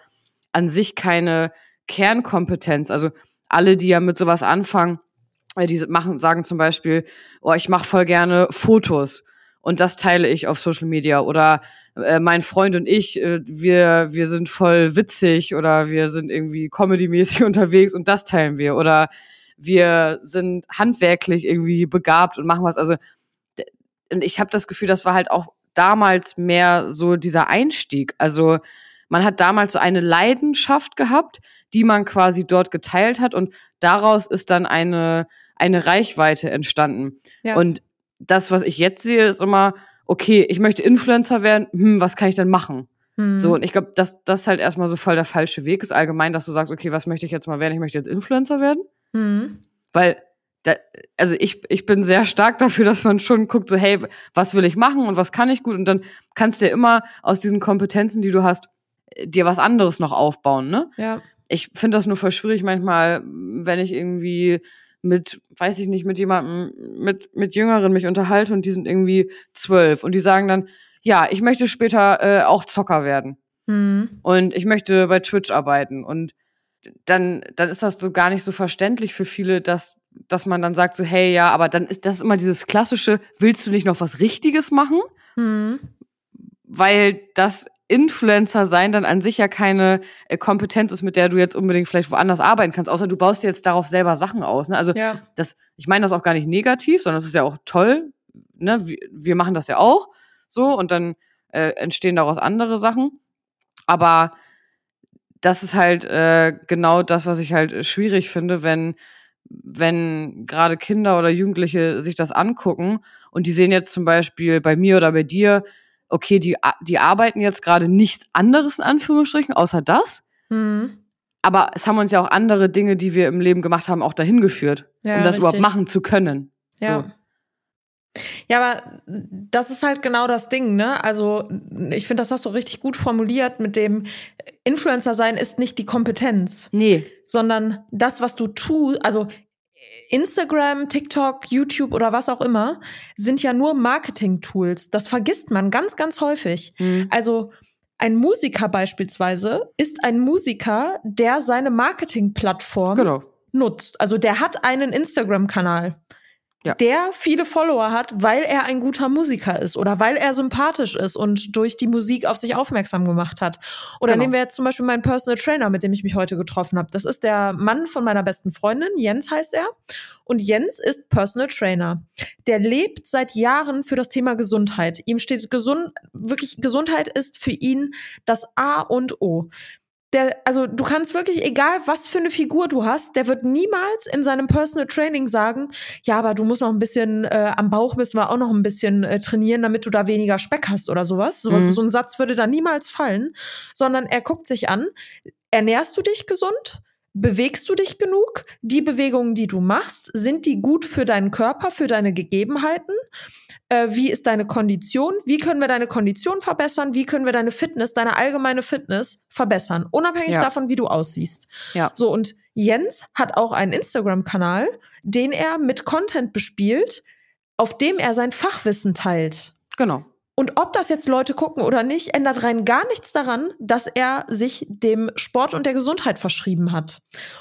an sich keine Kernkompetenz. Also alle, die ja mit sowas anfangen, die machen, sagen zum Beispiel, oh, ich mache voll gerne Fotos und das teile ich auf Social Media oder äh, mein Freund und ich, äh, wir, wir sind voll witzig oder wir sind irgendwie comedy-mäßig unterwegs und das teilen wir oder wir sind handwerklich irgendwie begabt und machen was. Also ich habe das Gefühl, das war halt auch damals mehr so dieser Einstieg. Also man hat damals so eine Leidenschaft gehabt, die man quasi dort geteilt hat und daraus ist dann eine eine Reichweite entstanden. Ja. Und das, was ich jetzt sehe, ist immer, okay, ich möchte Influencer werden, hm, was kann ich denn machen? Hm. So, und ich glaube, dass das halt erstmal so voll der falsche Weg ist, allgemein, dass du sagst, okay, was möchte ich jetzt mal werden? Ich möchte jetzt Influencer werden. Hm. Weil, da, also ich, ich bin sehr stark dafür, dass man schon guckt, so, hey, was will ich machen und was kann ich gut? Und dann kannst du ja immer aus diesen Kompetenzen, die du hast, dir was anderes noch aufbauen, ne? Ja. Ich finde das nur voll schwierig manchmal, wenn ich irgendwie mit, weiß ich nicht, mit jemandem, mit, mit Jüngeren mich unterhalte und die sind irgendwie zwölf und die sagen dann, ja, ich möchte später äh, auch Zocker werden. Mhm. Und ich möchte bei Twitch arbeiten. Und dann, dann ist das so gar nicht so verständlich für viele, dass, dass man dann sagt so, hey, ja, aber dann ist das immer dieses klassische, willst du nicht noch was Richtiges machen? Mhm. Weil das Influencer sein dann an sich ja keine äh, Kompetenz ist, mit der du jetzt unbedingt vielleicht woanders arbeiten kannst, außer du baust jetzt darauf selber Sachen aus. Ne? Also ja. das, ich meine das auch gar nicht negativ, sondern es ist ja auch toll. Ne? Wir, wir, machen das ja auch so und dann äh, entstehen daraus andere Sachen. Aber das ist halt äh, genau das, was ich halt schwierig finde, wenn wenn gerade Kinder oder Jugendliche sich das angucken und die sehen jetzt zum Beispiel bei mir oder bei dir, okay, die, die arbeiten jetzt gerade nichts anderes in Anführungsstrichen, außer das. Mhm. Aber es haben uns ja auch andere Dinge, die wir im Leben gemacht haben, auch dahin geführt, ja, um das richtig. überhaupt machen zu können. Ja. So. Ja, aber das ist halt genau das Ding, ne? Also, ich finde, das hast du richtig gut formuliert mit dem Influencer sein ist nicht die Kompetenz. Nee. Sondern das, was du tust, also Instagram, TikTok, YouTube oder was auch immer sind ja nur Marketing-Tools. Das vergisst man ganz, ganz häufig. Mhm. Also ein Musiker beispielsweise ist ein Musiker, der seine Marketing-Plattform genau. nutzt. Also der hat einen Instagram-Kanal ja. der viele Follower hat, weil er ein guter Musiker ist oder weil er sympathisch ist und durch die Musik auf sich aufmerksam gemacht hat. Oder genau. nehmen wir jetzt zum Beispiel meinen Personal Trainer, mit dem ich mich heute getroffen habe. Das ist der Mann von meiner besten Freundin, Jens heißt er. Und Jens ist Personal Trainer. Der lebt seit Jahren für das Thema Gesundheit. Ihm steht gesund, wirklich Gesundheit ist für ihn das A und O der, also du kannst wirklich, egal was für eine Figur du hast, der wird niemals in seinem Personal Training sagen, ja, aber du musst noch ein bisschen, äh, am Bauch müssen wir auch noch ein bisschen äh, trainieren, damit du da weniger Speck hast oder sowas. So, mhm. so ein Satz würde da niemals fallen, sondern er guckt sich an, ernährst du dich gesund? Bewegst du dich genug? Die Bewegungen, die du machst, sind die gut für deinen Körper, für deine Gegebenheiten? Äh, wie ist deine Kondition? Wie können wir deine Kondition verbessern? Wie können wir deine Fitness, deine allgemeine Fitness verbessern? Unabhängig Ja. davon, wie du aussiehst. Ja. So, und Jens hat auch einen Instagram-Kanal, den er mit Content bespielt, auf dem er sein Fachwissen teilt. Genau. Und ob das jetzt Leute gucken oder nicht, ändert rein gar nichts daran, dass er sich dem Sport und der Gesundheit verschrieben hat.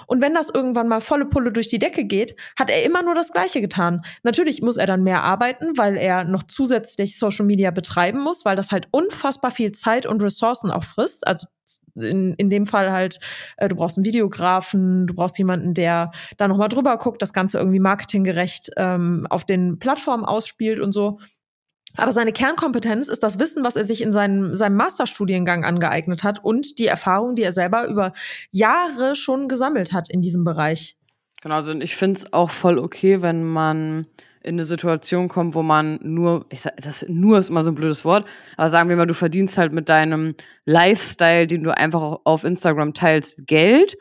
Und wenn das irgendwann mal volle Pulle durch die Decke geht, hat er immer nur das Gleiche getan. Natürlich muss er dann mehr arbeiten, weil er noch zusätzlich Social Media betreiben muss, weil das halt unfassbar viel Zeit und Ressourcen auch frisst. Also in, in dem Fall halt, äh, du brauchst einen Videografen, du brauchst jemanden, der da nochmal drüber guckt, das Ganze irgendwie marketinggerecht ähm, auf den Plattformen ausspielt und so. Aber seine Kernkompetenz ist das Wissen, was er sich in seinem, seinem Masterstudiengang angeeignet hat und die Erfahrung, die er selber über Jahre schon gesammelt hat in diesem Bereich. Genau, also ich finde es auch voll okay, wenn man in eine Situation kommt, wo man nur, ich sag, das nur ist immer so ein blödes Wort, aber sagen wir mal, du verdienst halt mit deinem Lifestyle, den du einfach auf Instagram teilst, Geld.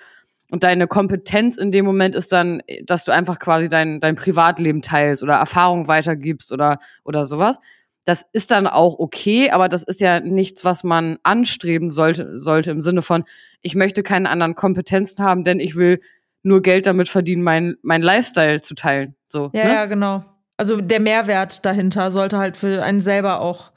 Und deine Kompetenz in dem Moment ist dann, dass du einfach quasi dein, dein Privatleben teilst oder Erfahrung weitergibst oder, oder sowas. Das ist dann auch okay, aber das ist ja nichts, was man anstreben sollte, sollte im Sinne von, ich möchte keine anderen Kompetenzen haben, denn ich will nur Geld damit verdienen, mein, mein Lifestyle zu teilen. So, Ja, ne? ja, genau. Also der Mehrwert dahinter sollte halt für einen selber auch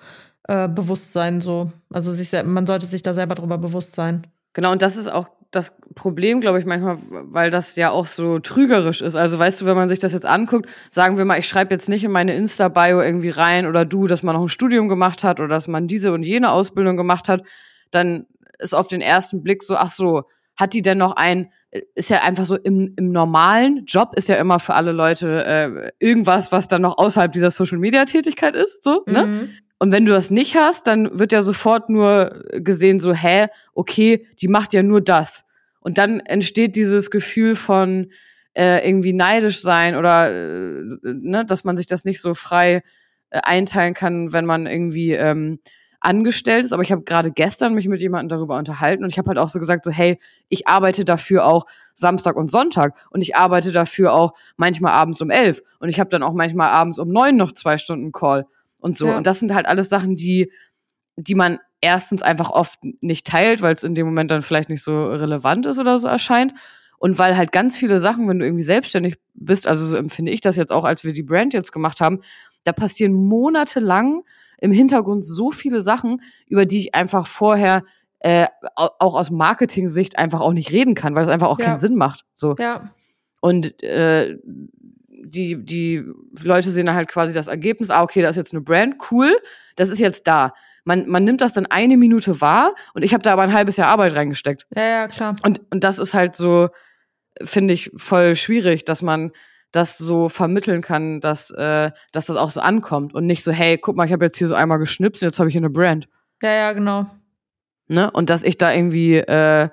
äh, bewusst sein. So. Also sich, man sollte sich da selber drüber bewusst sein. Genau, und das ist auch das Problem, glaube ich, manchmal, weil das ja auch so trügerisch ist. Also weißt du, wenn man sich das jetzt anguckt, sagen wir mal, ich schreibe jetzt nicht in meine Insta-Bio irgendwie rein oder du, dass man noch ein Studium gemacht hat oder dass man diese und jene Ausbildung gemacht hat, dann ist auf den ersten Blick so, ach so, hat die denn noch ein, ist ja einfach so im, im normalen Job ist ja immer für alle Leute äh, irgendwas, was dann noch außerhalb dieser Social-Media-Tätigkeit ist, so, ne? Und wenn du das nicht hast, dann wird ja sofort nur gesehen, so, hä, okay, die macht ja nur das. Und dann entsteht dieses Gefühl von äh, irgendwie neidisch sein oder äh, ne, dass man sich das nicht so frei äh, einteilen kann, wenn man irgendwie ähm, angestellt ist. Aber ich habe gerade gestern mich mit jemandem darüber unterhalten und ich habe halt auch so gesagt, so, hey, ich arbeite dafür auch Samstag und Sonntag und ich arbeite dafür auch manchmal abends um elf und ich habe dann auch manchmal abends um neun noch zwei Stunden Call und so. Ja. Und das sind halt alles Sachen, die, die man erstens einfach oft nicht teilt, weil es in dem Moment dann vielleicht nicht so relevant ist oder so erscheint. Und weil halt ganz viele Sachen, wenn du irgendwie selbstständig bist, also so empfinde ich das jetzt auch, als wir die Brand jetzt gemacht haben, da passieren monatelang im Hintergrund so viele Sachen, über die ich einfach vorher äh, au- auch aus Marketing-Sicht einfach auch nicht reden kann, weil es einfach auch Ja. keinen Sinn macht. So. Ja. Und äh, die, die Leute sehen dann halt quasi das Ergebnis, ah, okay, da ist jetzt eine Brand, cool, das ist jetzt da. Man, man nimmt das dann eine Minute wahr und ich habe da aber ein halbes Jahr Arbeit reingesteckt. Ja, ja, klar. Und, und das ist halt so, finde ich, voll schwierig, dass man das so vermitteln kann, dass, äh, dass das auch so ankommt und nicht so, hey, guck mal, ich habe jetzt hier so einmal geschnipst und jetzt habe ich hier eine Brand. Ja, ja, genau. Ne? Und dass ich da irgendwie äh,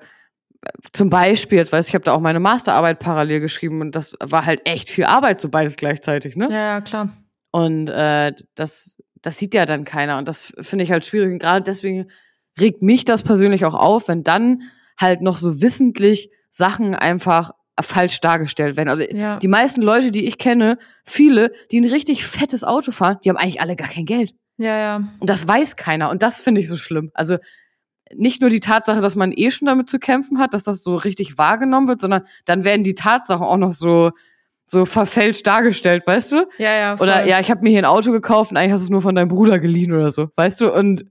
zum Beispiel, jetzt weiß ich, ich habe da auch meine Masterarbeit parallel geschrieben und das war halt echt viel Arbeit, so beides gleichzeitig, ne? Ja, ja, klar. Und äh, das, das sieht ja dann keiner. Und das finde ich halt schwierig. Und gerade deswegen regt mich das persönlich auch auf, wenn dann halt noch so wissentlich Sachen einfach falsch dargestellt werden. Also Ja. die meisten Leute, die ich kenne, viele, die ein richtig fettes Auto fahren, die haben eigentlich alle gar kein Geld. Ja, ja. Und das weiß keiner. Und das finde ich so schlimm. Also nicht nur die Tatsache, dass man eh schon damit zu kämpfen hat, dass das so richtig wahrgenommen wird, sondern dann werden die Tatsachen auch noch so, so verfälscht dargestellt, weißt du? Ja, ja. Voll. Oder ja, ich habe mir hier ein Auto gekauft und eigentlich hast du es nur von deinem Bruder geliehen oder so, weißt du? Und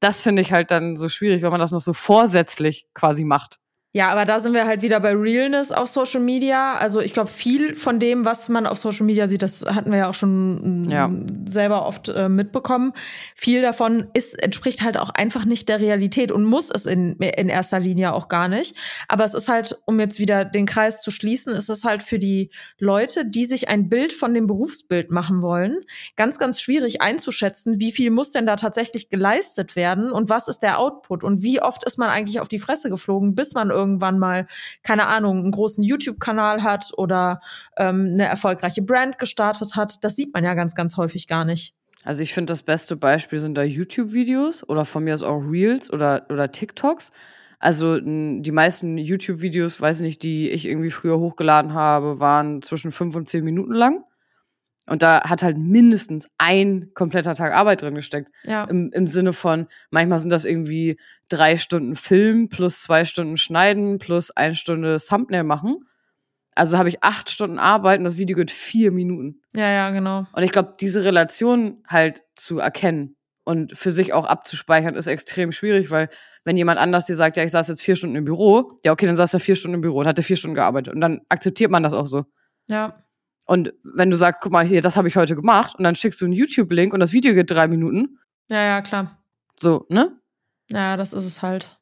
das finde ich halt dann so schwierig, wenn man das noch so vorsätzlich quasi macht. Ja, aber da sind wir halt wieder bei Realness auf Social Media. Also ich glaube, viel von dem, was man auf Social Media sieht, das hatten wir ja auch schon mm, Ja. selber oft äh, mitbekommen. Viel davon ist, entspricht halt auch einfach nicht der Realität und muss es in, in erster Linie auch gar nicht. Aber es ist halt, um jetzt wieder den Kreis zu schließen, ist es halt für die Leute, die sich ein Bild von dem Berufsbild machen wollen, ganz, ganz schwierig einzuschätzen, wie viel muss denn da tatsächlich geleistet werden und was ist der Output und wie oft ist man eigentlich auf die Fresse geflogen, bis man irgendwann mal, keine Ahnung, einen großen YouTube-Kanal hat oder ähm, eine erfolgreiche Brand gestartet hat. Das sieht man ja ganz, ganz häufig gar nicht. Also ich finde, das beste Beispiel sind da YouTube-Videos oder von mir aus auch Reels oder, oder TikToks. Also die meisten YouTube-Videos, weiß nicht, die ich irgendwie früher hochgeladen habe, waren zwischen fünf und zehn Minuten lang. Und da hat halt mindestens ein kompletter Tag Arbeit drin gesteckt. Ja. Im, Im Sinne von, manchmal sind das irgendwie drei Stunden Film plus zwei Stunden Schneiden plus eine Stunde Thumbnail machen. Also habe ich acht Stunden Arbeit und das Video geht vier Minuten. Ja, ja, genau. Und ich glaube, diese Relation halt zu erkennen und für sich auch abzuspeichern, ist extrem schwierig, weil wenn jemand anders dir sagt, ja, ich saß jetzt vier Stunden im Büro, ja, okay, dann saß er vier Stunden im Büro und hatte vier Stunden gearbeitet. Und dann akzeptiert man das auch so. Ja. Und wenn du sagst, guck mal hier, das habe ich heute gemacht, und dann schickst du einen YouTube-Link und das Video geht drei Minuten. Ja, ja, klar. So, ne? Ja, das ist es halt.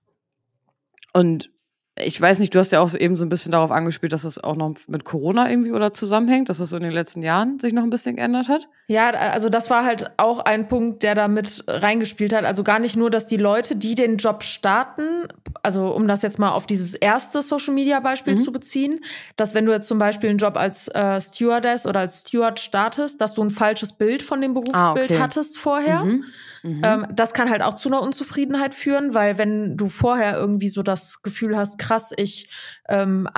Und ich weiß nicht, du hast ja auch eben so ein bisschen darauf angespielt, dass das auch noch mit Corona irgendwie oder zusammenhängt, dass das so in den letzten Jahren sich noch ein bisschen geändert hat. Ja, also das war halt auch ein Punkt, der da mit reingespielt hat. Also gar nicht nur, dass die Leute, die den Job starten, also um das jetzt mal auf dieses erste Social Media Beispiel mhm. zu beziehen, dass wenn du jetzt zum Beispiel einen Job als äh, Stewardess oder als Steward startest, dass du ein falsches Bild von dem Berufsbild ah, okay. hattest vorher. Mhm. Mhm. Ähm, das kann halt auch zu einer Unzufriedenheit führen, weil wenn du vorher irgendwie so das Gefühl hast, krass, ich ähm,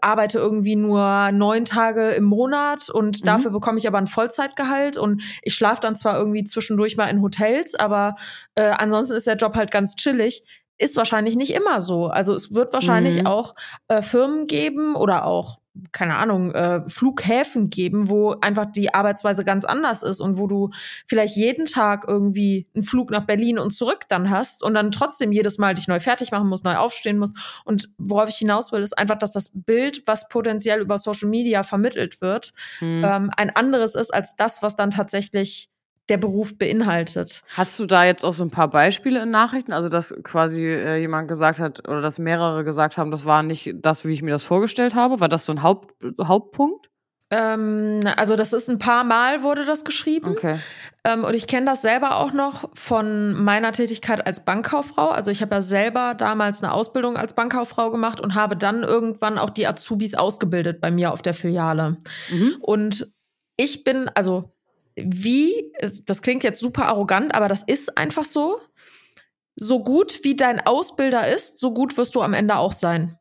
arbeite irgendwie nur neun Tage im Monat und mhm. dafür bekomme ich aber ein Vollzeitgehalt und ich schlafe dann zwar irgendwie zwischendurch mal in Hotels, aber äh, ansonsten ist der Job halt ganz chillig ist wahrscheinlich nicht immer so. Also es wird wahrscheinlich mhm. auch äh, Firmen geben oder auch, keine Ahnung, äh, Flughäfen geben, wo einfach die Arbeitsweise ganz anders ist und wo du vielleicht jeden Tag irgendwie einen Flug nach Berlin und zurück dann hast und dann trotzdem jedes Mal dich neu fertig machen musst, neu aufstehen musst. Und worauf ich hinaus will, ist einfach, dass das Bild, was potenziell über Social Media vermittelt wird, mhm. ähm, ein anderes ist als das, was dann tatsächlich der Beruf beinhaltet. Hast du da jetzt auch so ein paar Beispiele in Nachrichten? Also, dass quasi äh, jemand gesagt hat oder dass mehrere gesagt haben, das war nicht das, wie ich mir das vorgestellt habe? War das so ein Haupt, Hauptpunkt? Ähm, also, das ist ein paar Mal wurde das geschrieben. Okay. Ähm, und ich kenne das selber auch noch von meiner Tätigkeit als Bankkauffrau. Also, ich habe ja selber damals eine Ausbildung als Bankkauffrau gemacht und habe dann irgendwann auch die Azubis ausgebildet bei mir auf der Filiale. Mhm. Und ich bin, also wie, das klingt jetzt super arrogant, aber das ist einfach so. So gut wie dein Ausbilder ist, so gut wirst du am Ende auch sein.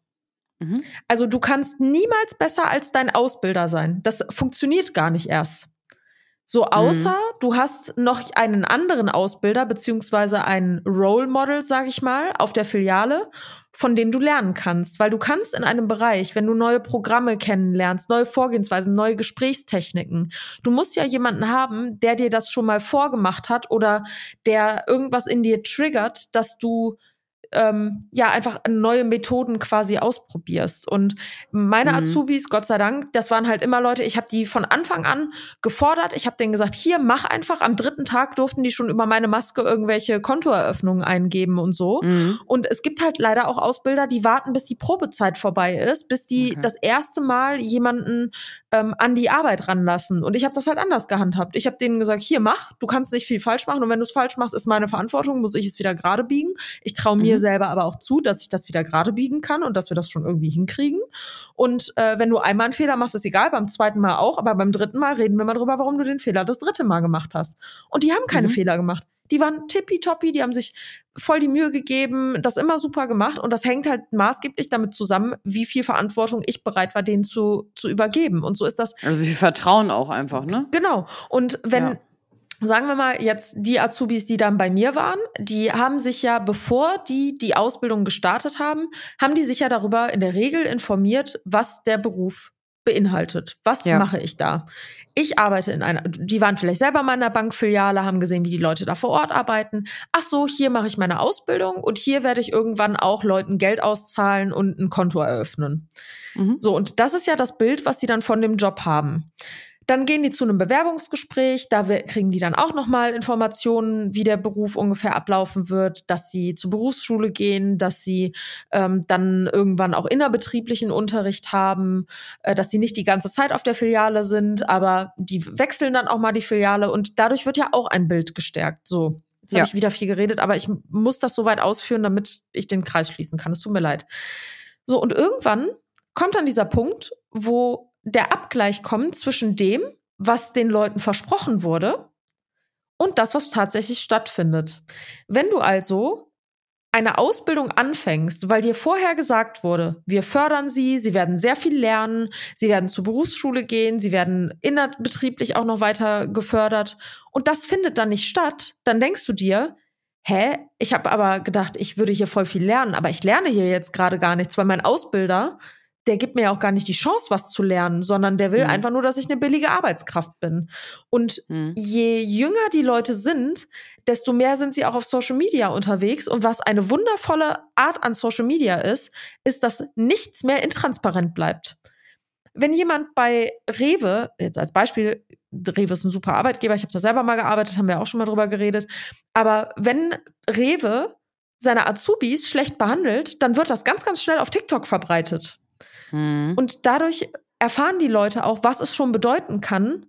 Mhm. Also du kannst niemals besser als dein Ausbilder sein. Das funktioniert gar nicht erst. So außer mhm. du hast noch einen anderen Ausbilder beziehungsweise ein Role Model, sag ich mal, auf der Filiale, von dem du lernen kannst, weil du kannst in einem Bereich, wenn du neue Programme kennenlernst, neue Vorgehensweisen, neue Gesprächstechniken, du musst ja jemanden haben, der dir das schon mal vorgemacht hat oder der irgendwas in dir triggert, dass du ähm, ja einfach neue Methoden quasi ausprobierst. Und meine mhm. Azubis, Gott sei Dank, das waren halt immer Leute, ich habe die von Anfang an gefordert. Ich habe denen gesagt, hier, mach einfach. Am dritten Tag durften die schon über meine Maske irgendwelche Kontoeröffnungen eingeben und so. Mhm. Und es gibt halt leider auch Ausbilder, die warten, bis die Probezeit vorbei ist, bis die okay. das erste Mal jemanden ähm, an die Arbeit ranlassen. Und ich habe das halt anders gehandhabt. Ich habe denen gesagt, hier, mach, du kannst nicht viel falsch machen. Und wenn du es falsch machst, ist meine Verantwortung, muss ich es wieder gerade biegen. Ich traue mir mhm selber aber auch zu, dass ich das wieder gerade biegen kann und dass wir das schon irgendwie hinkriegen. Und äh, wenn du einmal einen Fehler machst, ist egal, beim zweiten Mal auch, aber beim dritten Mal reden wir mal drüber, warum du den Fehler das dritte Mal gemacht hast. Und die haben keine mhm. Fehler gemacht. Die waren tippitoppi, die haben sich voll die Mühe gegeben, das immer super gemacht und das hängt halt maßgeblich damit zusammen, wie viel Verantwortung ich bereit war, denen zu, zu übergeben. Und so ist das. Also wie viel Vertrauen auch einfach, ne? Genau. Und wenn, ja sagen wir mal jetzt die Azubis, die dann bei mir waren, die haben sich ja, bevor die die Ausbildung gestartet haben, haben die sich ja darüber in der Regel informiert, was der Beruf beinhaltet. Was ja. mache ich da? Ich arbeite in einer, die waren vielleicht selber mal in einer Bankfiliale, haben gesehen, wie die Leute da vor Ort arbeiten. Ach so, hier mache ich meine Ausbildung und hier werde ich irgendwann auch Leuten Geld auszahlen und ein Konto eröffnen. Mhm. So, und das ist ja das Bild, was sie dann von dem Job haben. Dann gehen die zu einem Bewerbungsgespräch, da kriegen die dann auch nochmal Informationen, wie der Beruf ungefähr ablaufen wird, dass sie zur Berufsschule gehen, dass sie ähm, dann irgendwann auch innerbetrieblichen Unterricht haben, äh, dass sie nicht die ganze Zeit auf der Filiale sind, aber die wechseln dann auch mal die Filiale und dadurch wird ja auch ein Bild gestärkt. So, Jetzt ja. habe ich wieder viel geredet, aber ich muss das so weit ausführen, damit ich den Kreis schließen kann. Es tut mir leid. So, und irgendwann kommt dann dieser Punkt, wo der Abgleich kommt zwischen dem, was den Leuten versprochen wurde und das, was tatsächlich stattfindet. Wenn du also eine Ausbildung anfängst, weil dir vorher gesagt wurde, wir fördern sie, sie werden sehr viel lernen, sie werden zur Berufsschule gehen, sie werden innerbetrieblich auch noch weiter gefördert und das findet dann nicht statt, dann denkst du dir, hä, ich habe aber gedacht, ich würde hier voll viel lernen, aber ich lerne hier jetzt gerade gar nichts, weil mein Ausbilder der gibt mir ja auch gar nicht die Chance, was zu lernen, sondern der will mhm. einfach nur, dass ich eine billige Arbeitskraft bin. Und mhm. je jünger die Leute sind, desto mehr sind sie auch auf Social Media unterwegs. Und was eine wundervolle Art an Social Media ist, ist, dass nichts mehr intransparent bleibt. Wenn jemand bei Rewe, jetzt als Beispiel, Rewe ist ein super Arbeitgeber, ich habe da selber mal gearbeitet, haben wir auch schon mal drüber geredet, aber wenn Rewe seine Azubis schlecht behandelt, dann wird das ganz, ganz schnell auf TikTok verbreitet. Mhm. Und dadurch erfahren die Leute auch, was es schon bedeuten kann,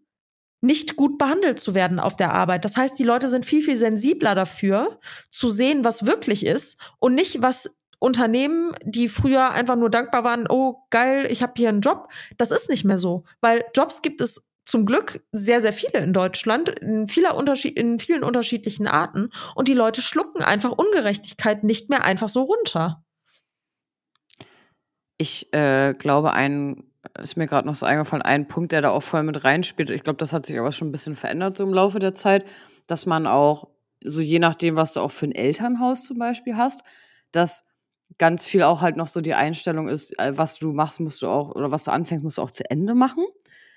nicht gut behandelt zu werden auf der Arbeit. Das heißt, die Leute sind viel, viel sensibler dafür, zu sehen, was wirklich ist und nicht, was Unternehmen, die früher einfach nur dankbar waren, oh geil, ich habe hier einen Job. Das ist nicht mehr so, weil Jobs gibt es zum Glück sehr, sehr viele in Deutschland, in, vieler Unterschied in vielen unterschiedlichen Arten. Und die Leute schlucken einfach Ungerechtigkeit nicht mehr einfach so runter. Ich äh, glaube, ein ist mir gerade noch so eingefallen, ein Punkt, der da auch voll mit reinspielt. Ich glaube, das hat sich aber schon ein bisschen verändert so im Laufe der Zeit, dass man auch, so je nachdem, was du auch für ein Elternhaus zum Beispiel hast, dass ganz viel auch halt noch so die Einstellung ist, äh, was du machst, musst du auch, oder was du anfängst, musst du auch zu Ende machen.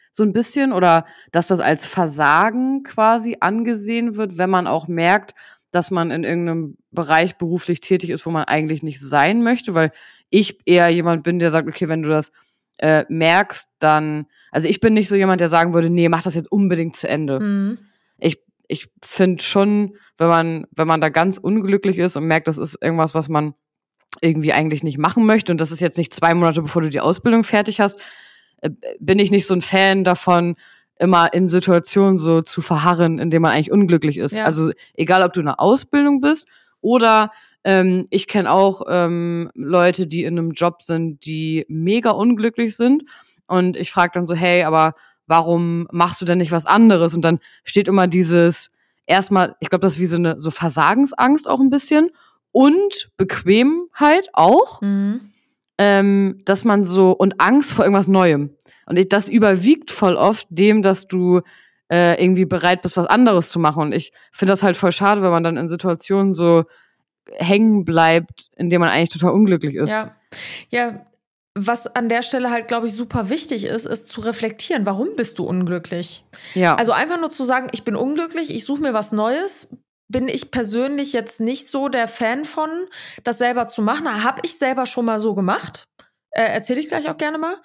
So ein bisschen. Oder dass das als Versagen quasi angesehen wird, wenn man auch merkt, dass man in irgendeinem Bereich beruflich tätig ist, wo man eigentlich nicht sein möchte, weil ich eher jemand bin, der sagt, okay, wenn du das äh, merkst, dann, also ich bin nicht so jemand, der sagen würde, nee, mach das jetzt unbedingt zu Ende. Mhm. Ich, ich finde schon, wenn man, wenn man da ganz unglücklich ist und merkt, das ist irgendwas, was man irgendwie eigentlich nicht machen möchte und das ist jetzt nicht zwei Monate, bevor du die Ausbildung fertig hast, äh, bin ich nicht so ein Fan davon, immer in Situationen so zu verharren, in denen man eigentlich unglücklich ist. Ja. Also egal, ob du in einer Ausbildung bist oder ähm, ich kenne auch ähm, Leute, die in einem Job sind, die mega unglücklich sind. Und ich frage dann so, hey, aber warum machst du denn nicht was anderes? Und dann steht immer dieses, erstmal, ich glaube, das ist wie so eine so Versagensangst auch ein bisschen und Bequemheit auch. Mhm. Ähm, dass man so und Angst vor irgendwas Neuem. Und ich, das überwiegt voll oft dem, dass du äh, irgendwie bereit bist, was anderes zu machen. Und ich finde das halt voll schade, wenn man dann in Situationen so hängen bleibt, in dem man eigentlich total unglücklich ist. Ja, ja. Was an der Stelle halt, glaube ich, super wichtig ist, ist zu reflektieren, warum bist du unglücklich? Ja. Also einfach nur zu sagen, ich bin unglücklich, ich suche mir was Neues, bin ich persönlich jetzt nicht so der Fan von, das selber zu machen. Habe ich selber schon mal so gemacht. Äh, Erzähle ich gleich auch gerne mal.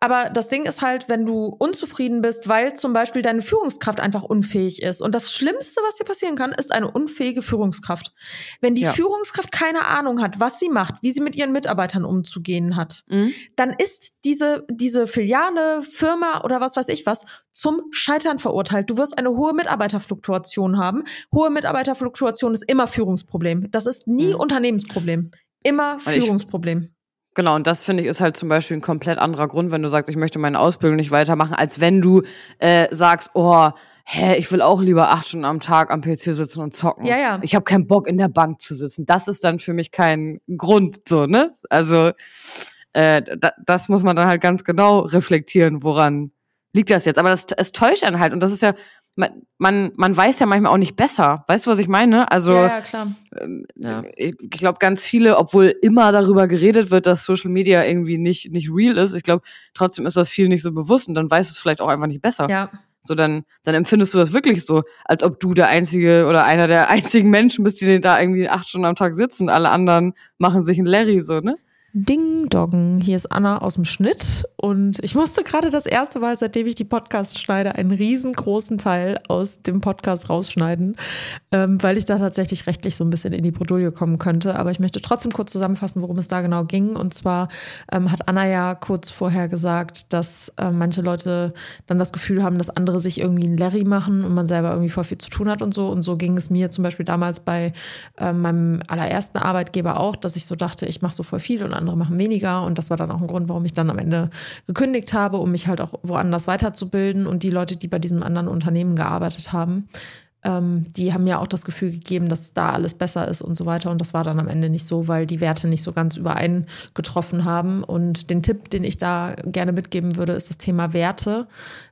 Aber das Ding ist halt, wenn du unzufrieden bist, weil zum Beispiel deine Führungskraft einfach unfähig ist. Und das Schlimmste, was dir passieren kann, ist eine unfähige Führungskraft. Wenn die ja. Führungskraft keine Ahnung hat, was sie macht, wie sie mit ihren Mitarbeitern umzugehen hat, mhm. dann ist diese, diese Filiale, Firma oder was weiß ich was zum Scheitern verurteilt. Du wirst eine hohe Mitarbeiterfluktuation haben. Hohe Mitarbeiterfluktuation ist immer Führungsproblem. Das ist nie mhm. Unternehmensproblem. Immer Führungsproblem. Genau, und das finde ich ist halt zum Beispiel ein komplett anderer Grund, wenn du sagst, ich möchte meine Ausbildung nicht weitermachen, als wenn du äh, sagst, oh, hä, ich will auch lieber acht Stunden am Tag am PC sitzen und zocken. Ja, ja. Ich habe keinen Bock in der Bank zu sitzen. Das ist dann für mich kein Grund, so ne? Also äh, da, das muss man dann halt ganz genau reflektieren, woran liegt das jetzt. Aber das, es täuscht einen halt und das ist ja man, man, man weiß ja manchmal auch nicht besser. Weißt du, was ich meine? Also, ja, ja klar. Ähm, ja. ich, ich glaube, ganz viele, obwohl immer darüber geredet wird, dass Social Media irgendwie nicht, nicht real ist, ich glaube, trotzdem ist das viel nicht so bewusst und dann weißt du es vielleicht auch einfach nicht besser. Ja. So, dann, dann empfindest du das wirklich so, als ob du der einzige oder einer der einzigen Menschen bist, die da irgendwie acht Stunden am Tag sitzen und alle anderen machen sich ein Larry, so, ne? Ding Doggen, hier ist Anna aus dem Schnitt und ich musste gerade das erste Mal, seitdem ich die Podcast schneide, einen riesengroßen Teil aus dem Podcast rausschneiden, ähm, weil ich da tatsächlich rechtlich so ein bisschen in die Bredouille kommen könnte. Aber ich möchte trotzdem kurz zusammenfassen, worum es da genau ging. Und zwar ähm, hat Anna ja kurz vorher gesagt, dass äh, manche Leute dann das Gefühl haben, dass andere sich irgendwie ein Larry machen und man selber irgendwie voll viel zu tun hat und so. Und so ging es mir zum Beispiel damals bei äh, meinem allerersten Arbeitgeber auch, dass ich so dachte, ich mache so voll viel und andere machen weniger. Und das war dann auch ein Grund, warum ich dann am Ende gekündigt habe, um mich halt auch woanders weiterzubilden. Und die Leute, die bei diesem anderen Unternehmen gearbeitet haben, ähm, die haben mir auch das Gefühl gegeben, dass da alles besser ist und so weiter. Und das war dann am Ende nicht so, weil die Werte nicht so ganz übereingetroffen haben. Und den Tipp, den ich da gerne mitgeben würde, ist das Thema Werte.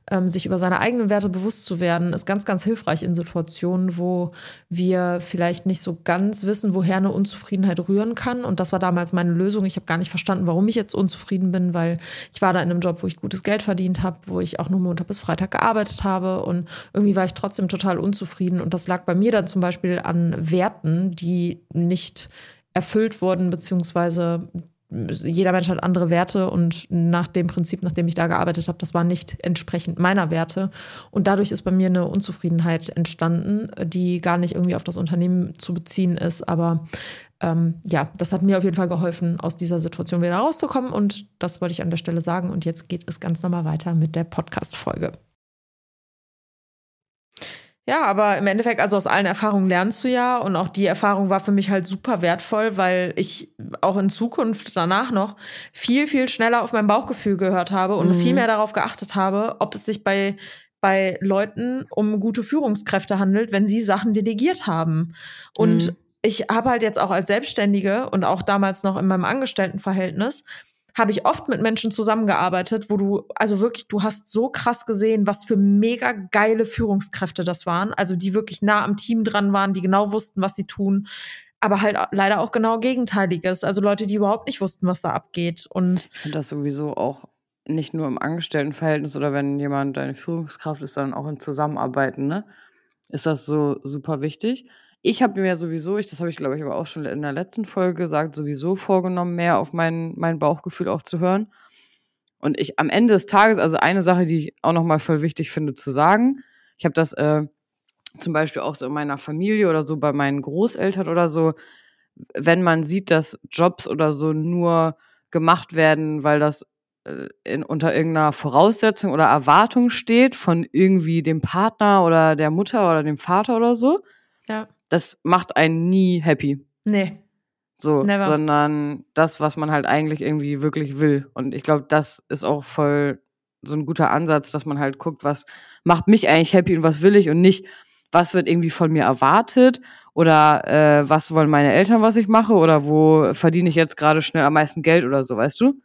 Ähm, sich über seine eigenen Werte bewusst zu werden, ist ganz, ganz hilfreich in Situationen, wo wir vielleicht nicht so ganz wissen, woher eine Unzufriedenheit rühren kann. Und das war damals meine Lösung. Ich habe gar nicht verstanden, warum ich jetzt unzufrieden bin, weil ich war da in einem Job, wo ich gutes Geld verdient habe, wo ich auch nur Montag bis Freitag gearbeitet habe. Und irgendwie war ich trotzdem total unzufrieden. Und das lag bei mir dann zum Beispiel an Werten, die nicht erfüllt wurden, beziehungsweise jeder Mensch hat andere Werte und nach dem Prinzip, nach dem ich da gearbeitet habe, das war nicht entsprechend meiner Werte. Und dadurch ist bei mir eine Unzufriedenheit entstanden, die gar nicht irgendwie auf das Unternehmen zu beziehen ist. Aber ähm, ja, das hat mir auf jeden Fall geholfen, aus dieser Situation wieder rauszukommen. Und das wollte ich an der Stelle sagen. Und jetzt geht es ganz normal weiter mit der Podcast-Folge. Ja, aber im Endeffekt, also aus allen Erfahrungen lernst du ja. Und auch die Erfahrung war für mich halt super wertvoll, weil ich auch in Zukunft danach noch viel, viel schneller auf mein Bauchgefühl gehört habe und mhm. viel mehr darauf geachtet habe, ob es sich bei, bei Leuten um gute Führungskräfte handelt, wenn sie Sachen delegiert haben. Und mhm. ich habe halt jetzt auch als Selbstständige und auch damals noch in meinem Angestelltenverhältnis habe ich oft mit Menschen zusammengearbeitet, wo du, also wirklich, du hast so krass gesehen, was für mega geile Führungskräfte das waren. Also die wirklich nah am Team dran waren, die genau wussten, was sie tun. Aber halt leider auch genau Gegenteiliges. Also Leute, die überhaupt nicht wussten, was da abgeht. Und ich finde das sowieso auch nicht nur im Angestelltenverhältnis oder wenn jemand deine Führungskraft ist, sondern auch im Zusammenarbeiten, ne? Ist das so super wichtig? Ich habe mir sowieso, ich, das habe ich glaube ich aber auch schon in der letzten Folge gesagt, sowieso vorgenommen, mehr auf mein, mein Bauchgefühl auch zu hören. Und ich am Ende des Tages, also eine Sache, die ich auch nochmal voll wichtig finde zu sagen, ich habe das äh, zum Beispiel auch so in meiner Familie oder so bei meinen Großeltern oder so, wenn man sieht, dass Jobs oder so nur gemacht werden, weil das äh, in, unter irgendeiner Voraussetzung oder Erwartung steht von irgendwie dem Partner oder der Mutter oder dem Vater oder so, ja das macht einen nie happy. Nee. So, Never. sondern das, was man halt eigentlich irgendwie wirklich will. Und ich glaube, das ist auch voll so ein guter Ansatz, dass man halt guckt, was macht mich eigentlich happy und was will ich und nicht, was wird irgendwie von mir erwartet oder äh, was wollen meine Eltern, was ich mache oder wo verdiene ich jetzt gerade schnell am meisten Geld oder so, weißt du?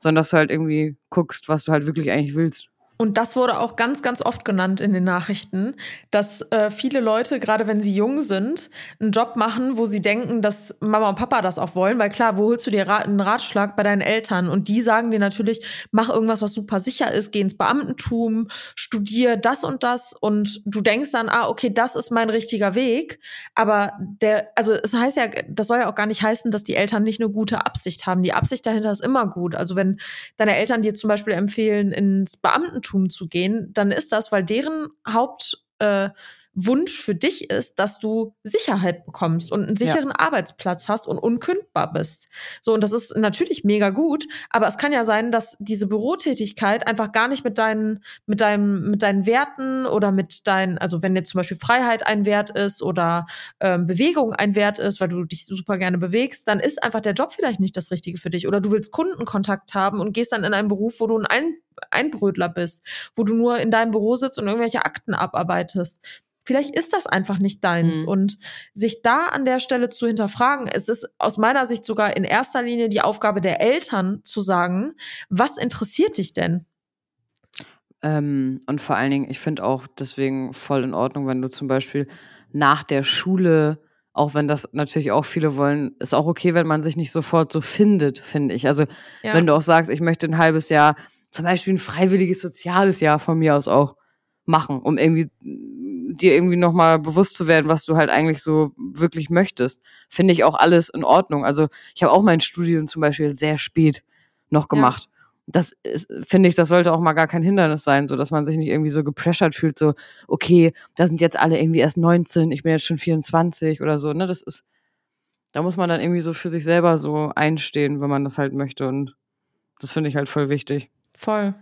Sondern dass du halt irgendwie guckst, was du halt wirklich eigentlich willst. Und das wurde auch ganz, ganz oft genannt in den Nachrichten, dass äh, viele Leute, gerade wenn sie jung sind, einen Job machen, wo sie denken, dass Mama und Papa das auch wollen. Weil klar, wo holst du dir einen Ratschlag bei deinen Eltern? Und die sagen dir natürlich, mach irgendwas, was super sicher ist, geh ins Beamtentum, studier das und das. Und du denkst dann, ah, okay, das ist mein richtiger Weg. Aber der, also es heißt ja, das soll ja auch gar nicht heißen, dass die Eltern nicht eine gute Absicht haben. Die Absicht dahinter ist immer gut. Also wenn deine Eltern dir zum Beispiel empfehlen, ins Beamtentum Unternehmertum zu gehen, dann ist das, weil deren Haupt äh, Wunsch für dich ist, dass du Sicherheit bekommst und einen sicheren ja. Arbeitsplatz hast und unkündbar bist. So, und das ist natürlich mega gut, aber es kann ja sein, dass diese Bürotätigkeit einfach gar nicht mit deinen, mit deinem, mit deinen Werten oder mit deinen, also wenn jetzt zum Beispiel Freiheit ein Wert ist oder ähm, Bewegung ein Wert ist, weil du dich super gerne bewegst, dann ist einfach der Job vielleicht nicht das Richtige für dich. Oder du willst Kundenkontakt haben und gehst dann in einen Beruf, wo du ein Einbrötler bist, wo du nur in deinem Büro sitzt und irgendwelche Akten abarbeitest. Vielleicht ist das einfach nicht deins. Mhm. Und sich da an der Stelle zu hinterfragen, es ist aus meiner Sicht sogar in erster Linie die Aufgabe der Eltern zu sagen, was interessiert dich denn? Ähm, und vor allen Dingen, ich finde auch deswegen voll in Ordnung, wenn du zum Beispiel nach der Schule, auch wenn das natürlich auch viele wollen, ist auch okay, wenn man sich nicht sofort so findet, finde ich. Also ja. wenn du auch sagst, ich möchte ein halbes Jahr, zum Beispiel ein freiwilliges soziales Jahr von mir aus auch machen, um irgendwie dir irgendwie nochmal bewusst zu werden, was du halt eigentlich so wirklich möchtest. Finde ich auch alles in Ordnung. Also ich habe auch mein Studium zum Beispiel sehr spät noch gemacht. Ja. Das finde ich, das sollte auch mal gar kein Hindernis sein, so dass man sich nicht irgendwie so gepressured fühlt, so, okay, da sind jetzt alle irgendwie erst 19, ich bin jetzt schon 24 oder so, ne? Das ist, da muss man dann irgendwie so für sich selber so einstehen, wenn man das halt möchte. Und das finde ich halt voll wichtig. Voll.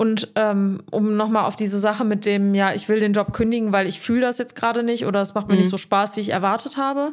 Und ähm, um nochmal auf diese Sache mit dem, ja, ich will den Job kündigen, weil ich fühle das jetzt gerade nicht oder es macht mir mhm. nicht so Spaß, wie ich erwartet habe.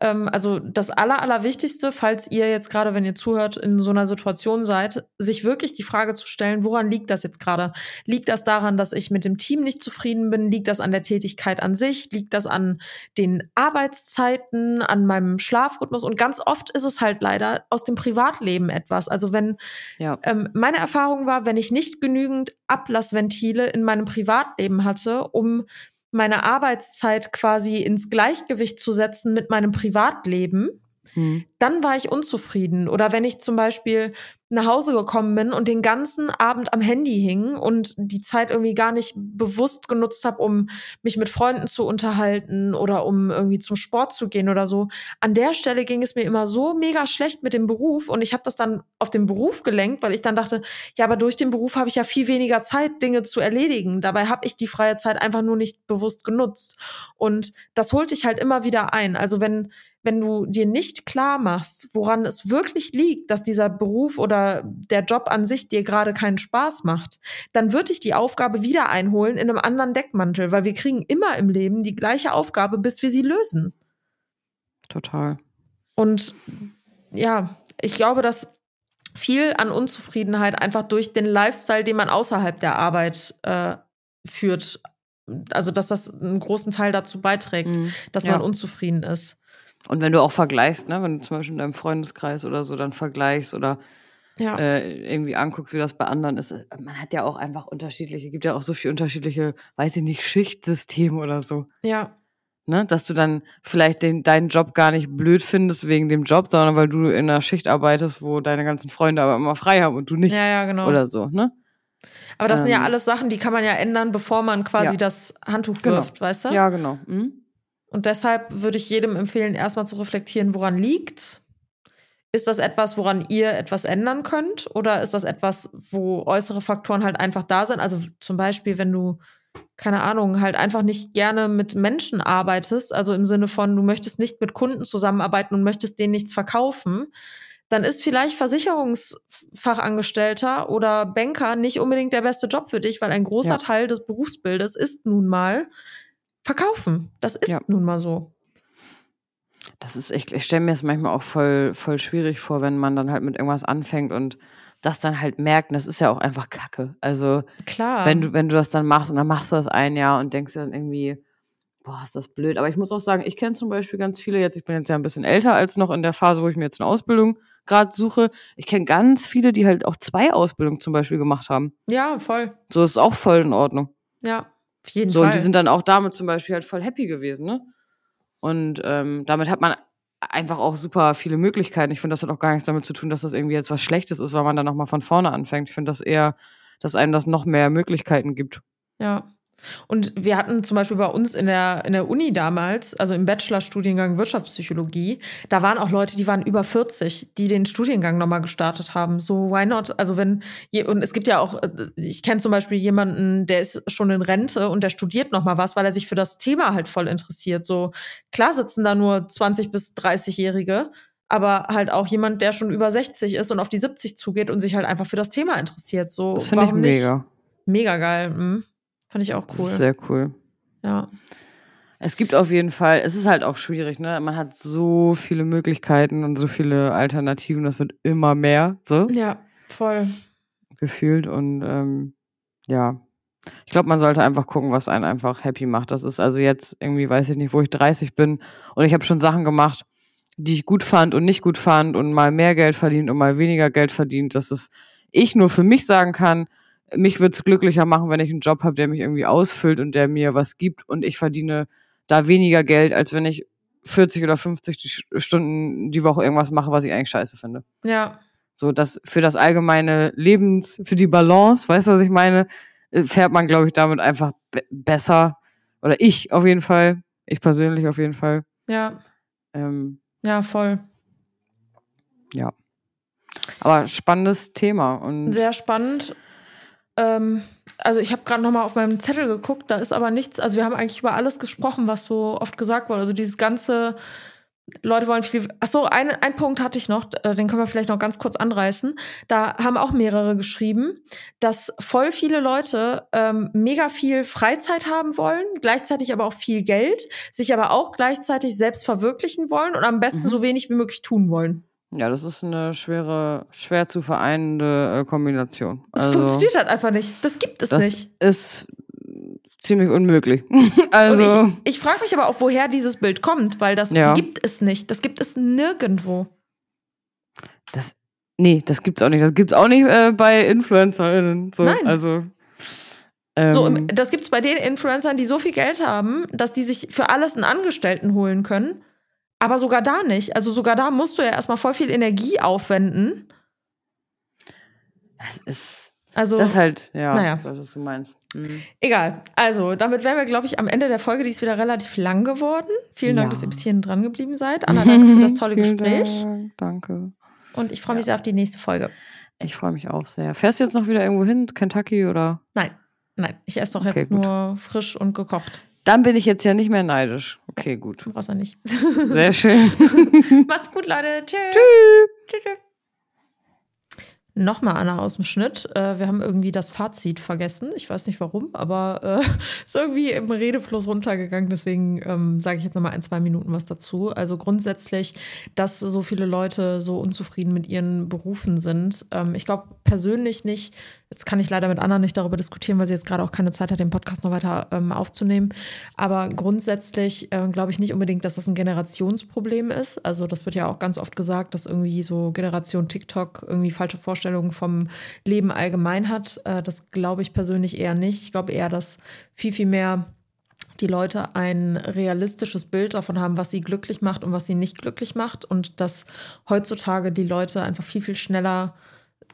Ähm, also das Aller, Allerwichtigste, falls ihr jetzt gerade, wenn ihr zuhört, in so einer Situation seid, sich wirklich die Frage zu stellen, woran liegt das jetzt gerade? Liegt das daran, dass ich mit dem Team nicht zufrieden bin? Liegt das an der Tätigkeit an sich? Liegt das an den Arbeitszeiten, an meinem Schlafrhythmus? Und ganz oft ist es halt leider aus dem Privatleben etwas. Also wenn ja. ähm, meine Erfahrung war, wenn ich nicht genügend Ablassventile in meinem Privatleben hatte, um meine Arbeitszeit quasi ins Gleichgewicht zu setzen mit meinem Privatleben, hm. dann war ich unzufrieden. Oder wenn ich zum Beispiel nach Hause gekommen bin und den ganzen Abend am Handy hing und die Zeit irgendwie gar nicht bewusst genutzt habe, um mich mit Freunden zu unterhalten oder um irgendwie zum Sport zu gehen oder so. An der Stelle ging es mir immer so mega schlecht mit dem Beruf und ich habe das dann auf den Beruf gelenkt, weil ich dann dachte, ja, aber durch den Beruf habe ich ja viel weniger Zeit, Dinge zu erledigen. Dabei habe ich die freie Zeit einfach nur nicht bewusst genutzt. Und das holte ich halt immer wieder ein. Also wenn wenn du dir nicht klar machst, woran es wirklich liegt, dass dieser Beruf oder der Job an sich dir gerade keinen Spaß macht, dann wird dich die Aufgabe wieder einholen in einem anderen Deckmantel, weil wir kriegen immer im Leben die gleiche Aufgabe, bis wir sie lösen. Total. Und ja, ich glaube, dass viel an Unzufriedenheit einfach durch den Lifestyle, den man außerhalb der Arbeit äh, führt, also dass das einen großen Teil dazu beiträgt, mhm. dass man ja. unzufrieden ist. Und wenn du auch vergleichst, ne, wenn du zum Beispiel in deinem Freundeskreis oder so dann vergleichst oder ja. äh, irgendwie anguckst, wie das bei anderen ist, äh, man hat ja auch einfach unterschiedliche, gibt ja auch so viele unterschiedliche, weiß ich nicht, Schichtsysteme oder so. Ja. Ne, dass du dann vielleicht den, deinen Job gar nicht blöd findest wegen dem Job, sondern weil du in einer Schicht arbeitest, wo deine ganzen Freunde aber immer frei haben und du nicht. Ja, ja, genau. Oder so, ne? Aber das ähm, sind ja ähm. alles Sachen, die kann man ja ändern, bevor man quasi ja. das Handtuch genau. wirft, weißt du? Ja, genau. Mhm. Und deshalb würde ich jedem empfehlen, erstmal zu reflektieren, woran liegt. Ist das etwas, woran ihr etwas ändern könnt? Oder ist das etwas, wo äußere Faktoren halt einfach da sind? Also zum Beispiel, wenn du, keine Ahnung, halt einfach nicht gerne mit Menschen arbeitest, also im Sinne von, du möchtest nicht mit Kunden zusammenarbeiten und möchtest denen nichts verkaufen, dann ist vielleicht Versicherungsfachangestellter oder Banker nicht unbedingt der beste Job für dich, weil ein großer ja. Teil des Berufsbildes ist nun mal verkaufen. Das ist ja. nun mal so. Das ist echt, ich stelle mir das manchmal auch voll, voll schwierig vor, wenn man dann halt mit irgendwas anfängt und das dann halt merkt, das ist ja auch einfach Kacke. Also klar. Wenn du, wenn du das dann machst und dann machst du das ein Jahr und denkst dann irgendwie, boah, ist das blöd. Aber ich muss auch sagen, ich kenne zum Beispiel ganz viele jetzt, ich bin jetzt ja ein bisschen älter als noch in der Phase, wo ich mir jetzt eine Ausbildung gerade suche. Ich kenne ganz viele, die halt auch zwei Ausbildungen zum Beispiel gemacht haben. Ja, voll. So ist auch voll in Ordnung. Ja. Auf jeden so, Fall. Und die sind dann auch damit zum Beispiel halt voll happy gewesen, ne? Und ähm, damit hat man einfach auch super viele Möglichkeiten. Ich finde, das hat auch gar nichts damit zu tun, dass das irgendwie jetzt was Schlechtes ist, weil man dann nochmal von vorne anfängt. Ich finde das eher, dass einem das noch mehr Möglichkeiten gibt. Ja. Und wir hatten zum Beispiel bei uns in der, in der Uni damals, also im Bachelorstudiengang Wirtschaftspsychologie, da waren auch Leute, die waren über 40, die den Studiengang nochmal gestartet haben. So, why not? Also wenn, und es gibt ja auch, äh, ich kenne zum Beispiel jemanden, der ist schon in Rente und der studiert nochmal was, weil er sich für das Thema halt voll interessiert. So, klar sitzen da nur 20- bis 30-Jährige, aber halt auch jemand, der schon über 60 ist und auf die 70 zugeht und sich halt einfach für das Thema interessiert. So, das finde ich mega. Nicht? Mega geil. Mhm. Fand ich auch cool. sehr cool. Ja. Es gibt auf jeden Fall, es ist halt auch schwierig, ne? Man hat so viele Möglichkeiten und so viele Alternativen, das wird immer mehr, so. Ja, voll. Gefühlt und ähm, ja. Ich glaube, man sollte einfach gucken, was einen einfach happy macht. Das ist also jetzt irgendwie, weiß ich nicht, wo ich 30 bin und ich habe schon Sachen gemacht, die ich gut fand und nicht gut fand und mal mehr Geld verdient und mal weniger Geld verdient, dass es ich nur für mich sagen kann, mich würde es glücklicher machen, wenn ich einen Job habe, der mich irgendwie ausfüllt und der mir was gibt und ich verdiene da weniger Geld, als wenn ich 40 oder 50 Stunden die Woche irgendwas mache, was ich eigentlich scheiße finde. Ja. So, das für das allgemeine Lebens, für die Balance, weißt du, was ich meine, äh, fährt man, glaube ich, damit einfach besser. Oder ich auf jeden Fall. Ich persönlich auf jeden Fall. Ja. Ähm, ja, voll. Ja. Aber spannendes Thema. Und Sehr spannend. Ähm, also ich habe gerade noch mal auf meinem Zettel geguckt, da ist aber nichts, also wir haben eigentlich über alles gesprochen, was so oft gesagt wurde. Also dieses ganze Leute wollen viel. Achso, ein, ein Punkt hatte ich noch, äh, den können wir vielleicht noch ganz kurz anreißen. Da haben auch mehrere geschrieben, dass voll viele Leute ähm, mega viel Freizeit haben wollen, gleichzeitig aber auch viel Geld, sich aber auch gleichzeitig selbst verwirklichen wollen und am besten mhm. so wenig wie möglich tun wollen. Ja, das ist eine schwere, schwer zu vereinende äh, Kombination. Das also, funktioniert halt einfach nicht. Das gibt es das nicht. Ist ziemlich unmöglich. also Und ich, ich frage mich aber auch, woher dieses Bild kommt, weil das ja. gibt es nicht. Das gibt es nirgendwo. Das, nee, das gibt's auch nicht. Das gibt's auch nicht äh, bei InfluencerInnen. So, Nein. Also, ähm, so, das gibt's bei den Influencern, die so viel Geld haben, dass die sich für alles einen Angestellten holen können. Aber sogar da nicht. Also sogar da musst du ja erstmal voll viel Energie aufwenden. Das ist also, das ist halt, ja, naja. das, was du meinst. Mhm. Egal. Also, damit wären wir, glaube ich, am Ende der Folge. Die ist wieder relativ lang geworden. Vielen ja. Dank, dass ihr bis hierhin dran geblieben seid. Anna, danke für das tolle Gespräch. Dank, danke. Und ich freue mich ja. sehr auf die nächste Folge. Ich freue mich auch sehr. Fährst du jetzt noch wieder irgendwo hin? Kentucky oder? Nein, nein. Ich esse doch okay, jetzt gut. nur frisch und gekocht. Dann bin ich jetzt ja nicht mehr neidisch. Okay, gut. Du brauchst ja nicht. Sehr schön. Macht's gut, Leute. Tschüss. Tschüss. Tschüss. Nochmal Anna aus dem Schnitt. Äh, wir haben irgendwie das Fazit vergessen. Ich weiß nicht warum, aber äh, ist irgendwie im Redefluss runtergegangen. Deswegen ähm, sage ich jetzt nochmal ein, zwei Minuten was dazu. Also grundsätzlich, dass so viele Leute so unzufrieden mit ihren Berufen sind. Ähm, ich glaube persönlich nicht, Jetzt kann ich leider mit Anna nicht darüber diskutieren, weil sie jetzt gerade auch keine Zeit hat, den Podcast noch weiter ähm, aufzunehmen. Aber grundsätzlich äh, glaube ich nicht unbedingt, dass das ein Generationsproblem ist. Also das wird ja auch ganz oft gesagt, dass irgendwie so Generation TikTok irgendwie falsche Vorstellungen vom Leben allgemein hat. Äh, das glaube ich persönlich eher nicht. Ich glaube eher, dass viel, viel mehr die Leute ein realistisches Bild davon haben, was sie glücklich macht und was sie nicht glücklich macht. Und dass heutzutage die Leute einfach viel, viel schneller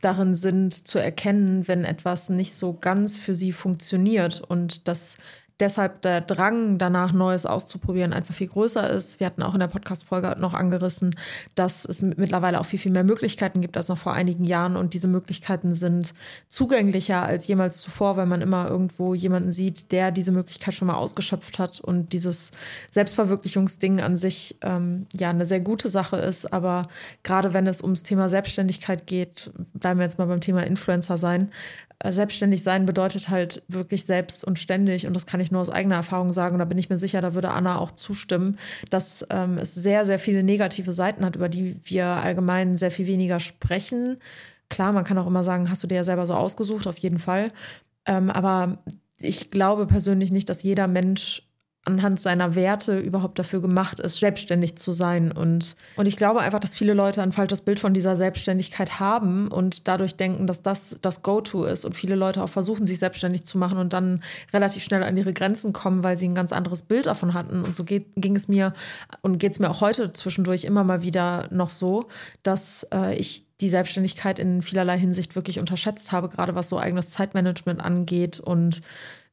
darin sind, zu erkennen, wenn etwas nicht so ganz für sie funktioniert und dass deshalb der Drang danach Neues auszuprobieren einfach viel größer ist. Wir hatten auch in der Podcast-Folge noch angerissen, dass es mittlerweile auch viel, viel mehr Möglichkeiten gibt als noch vor einigen Jahren und diese Möglichkeiten sind zugänglicher als jemals zuvor, weil man immer irgendwo jemanden sieht, der diese Möglichkeit schon mal ausgeschöpft hat und dieses Selbstverwirklichungsding an sich ähm, ja eine sehr gute Sache ist. Aber gerade wenn es ums Thema Selbstständigkeit geht, bleiben wir jetzt mal beim Thema Influencer sein, äh, selbstständig sein bedeutet halt wirklich selbst und ständig. Und das kann ich nur aus eigener Erfahrung sagen. Und da bin ich mir sicher, da würde Anna auch zustimmen, dass ähm, es sehr, sehr viele negative Seiten hat, über die wir allgemein sehr viel weniger sprechen. Klar, man kann auch immer sagen, hast du dir ja selber so ausgesucht, auf jeden Fall. Ähm, aber ich glaube persönlich nicht, dass jeder Mensch anhand seiner Werte überhaupt dafür gemacht ist, selbstständig zu sein. Und, und ich glaube einfach, dass viele Leute ein falsches Bild von dieser Selbstständigkeit haben und dadurch denken, dass das das Go-To ist. Und viele Leute auch versuchen, sich selbstständig zu machen und dann relativ schnell an ihre Grenzen kommen, weil sie ein ganz anderes Bild davon hatten. Und so geht, ging es mir und geht es mir auch heute zwischendurch immer mal wieder noch so, dass äh, ich die Selbstständigkeit in vielerlei Hinsicht wirklich unterschätzt habe, gerade was so eigenes Zeitmanagement angeht und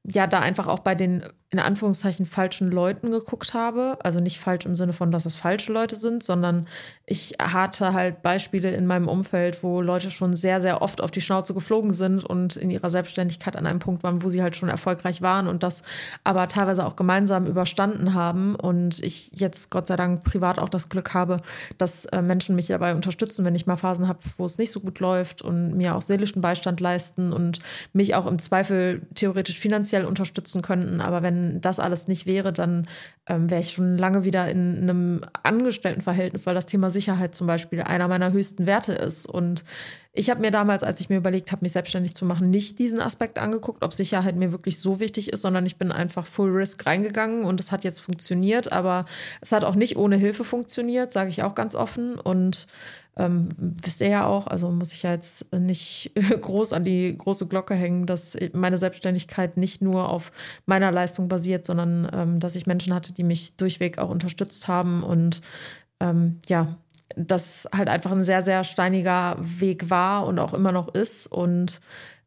ja, da einfach auch bei den in Anführungszeichen falschen Leuten geguckt habe. Also nicht falsch im Sinne von, dass es falsche Leute sind, sondern ich hatte halt Beispiele in meinem Umfeld, wo Leute schon sehr, sehr oft auf die Schnauze geflogen sind und in ihrer Selbstständigkeit an einem Punkt waren, wo sie halt schon erfolgreich waren und das aber teilweise auch gemeinsam überstanden haben. Und ich jetzt Gott sei Dank privat auch das Glück habe, dass äh, Menschen mich dabei unterstützen, wenn ich mal Phasen habe, wo es nicht so gut läuft und mir auch seelischen Beistand leisten und mich auch im Zweifel theoretisch finanziell unterstützen könnten. Aber wenn das alles nicht wäre, dann ähm, wäre ich schon lange wieder in einem Angestelltenverhältnis, weil das Thema Sicherheit zum Beispiel einer meiner höchsten Werte ist. Und ich habe mir damals, als ich mir überlegt habe, mich selbstständig zu machen, nicht diesen Aspekt angeguckt, ob Sicherheit mir wirklich so wichtig ist, sondern ich bin einfach Full Risk reingegangen und es hat jetzt funktioniert, aber es hat auch nicht ohne Hilfe funktioniert, sage ich auch ganz offen. Und ähm, wisst ihr ja auch, also muss ich ja jetzt nicht groß an die große Glocke hängen, dass meine Selbstständigkeit nicht nur auf meiner Leistung basiert, sondern ähm, dass ich Menschen hatte, die mich durchweg auch unterstützt haben und ähm, ja, das halt einfach ein sehr, sehr steiniger Weg war und auch immer noch ist und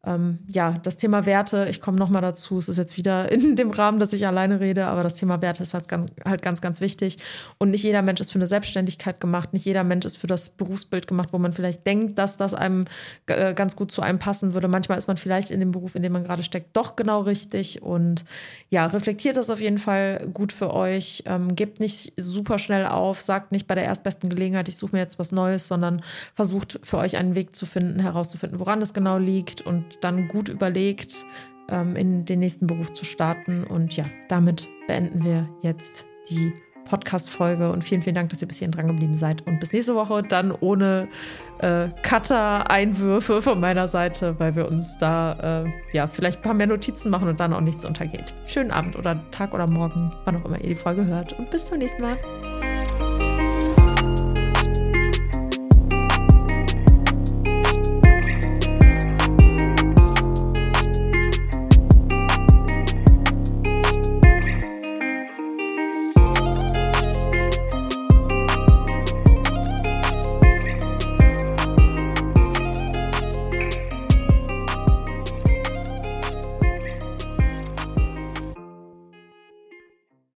ähm, ja, das Thema Werte, ich komme nochmal dazu, es ist jetzt wieder in dem Rahmen, dass ich alleine rede, aber das Thema Werte ist halt ganz, halt ganz, ganz wichtig. Und nicht jeder Mensch ist für eine Selbstständigkeit gemacht, nicht jeder Mensch ist für das Berufsbild gemacht, wo man vielleicht denkt, dass das einem äh, ganz gut zu einem passen würde. Manchmal ist man vielleicht in dem Beruf, in dem man gerade steckt, doch genau richtig. Und ja, reflektiert das auf jeden Fall gut für euch. Ähm, gebt nicht super schnell auf, sagt nicht bei der erstbesten Gelegenheit, ich suche mir jetzt was Neues, sondern versucht für euch einen Weg zu finden, herauszufinden, woran es genau liegt und dann gut überlegt, ähm, in den nächsten Beruf zu starten. Und ja, damit beenden wir jetzt die Podcast-Folge und vielen, vielen Dank, dass ihr bis hierhin dran geblieben seid. Und bis nächste Woche dann ohne äh, Cutter-Einwürfe von meiner Seite, weil wir uns da äh, ja vielleicht ein paar mehr Notizen machen und dann auch nichts untergeht. Schönen Abend oder Tag oder Morgen, wann auch immer ihr die Folge hört. Und bis zum nächsten Mal.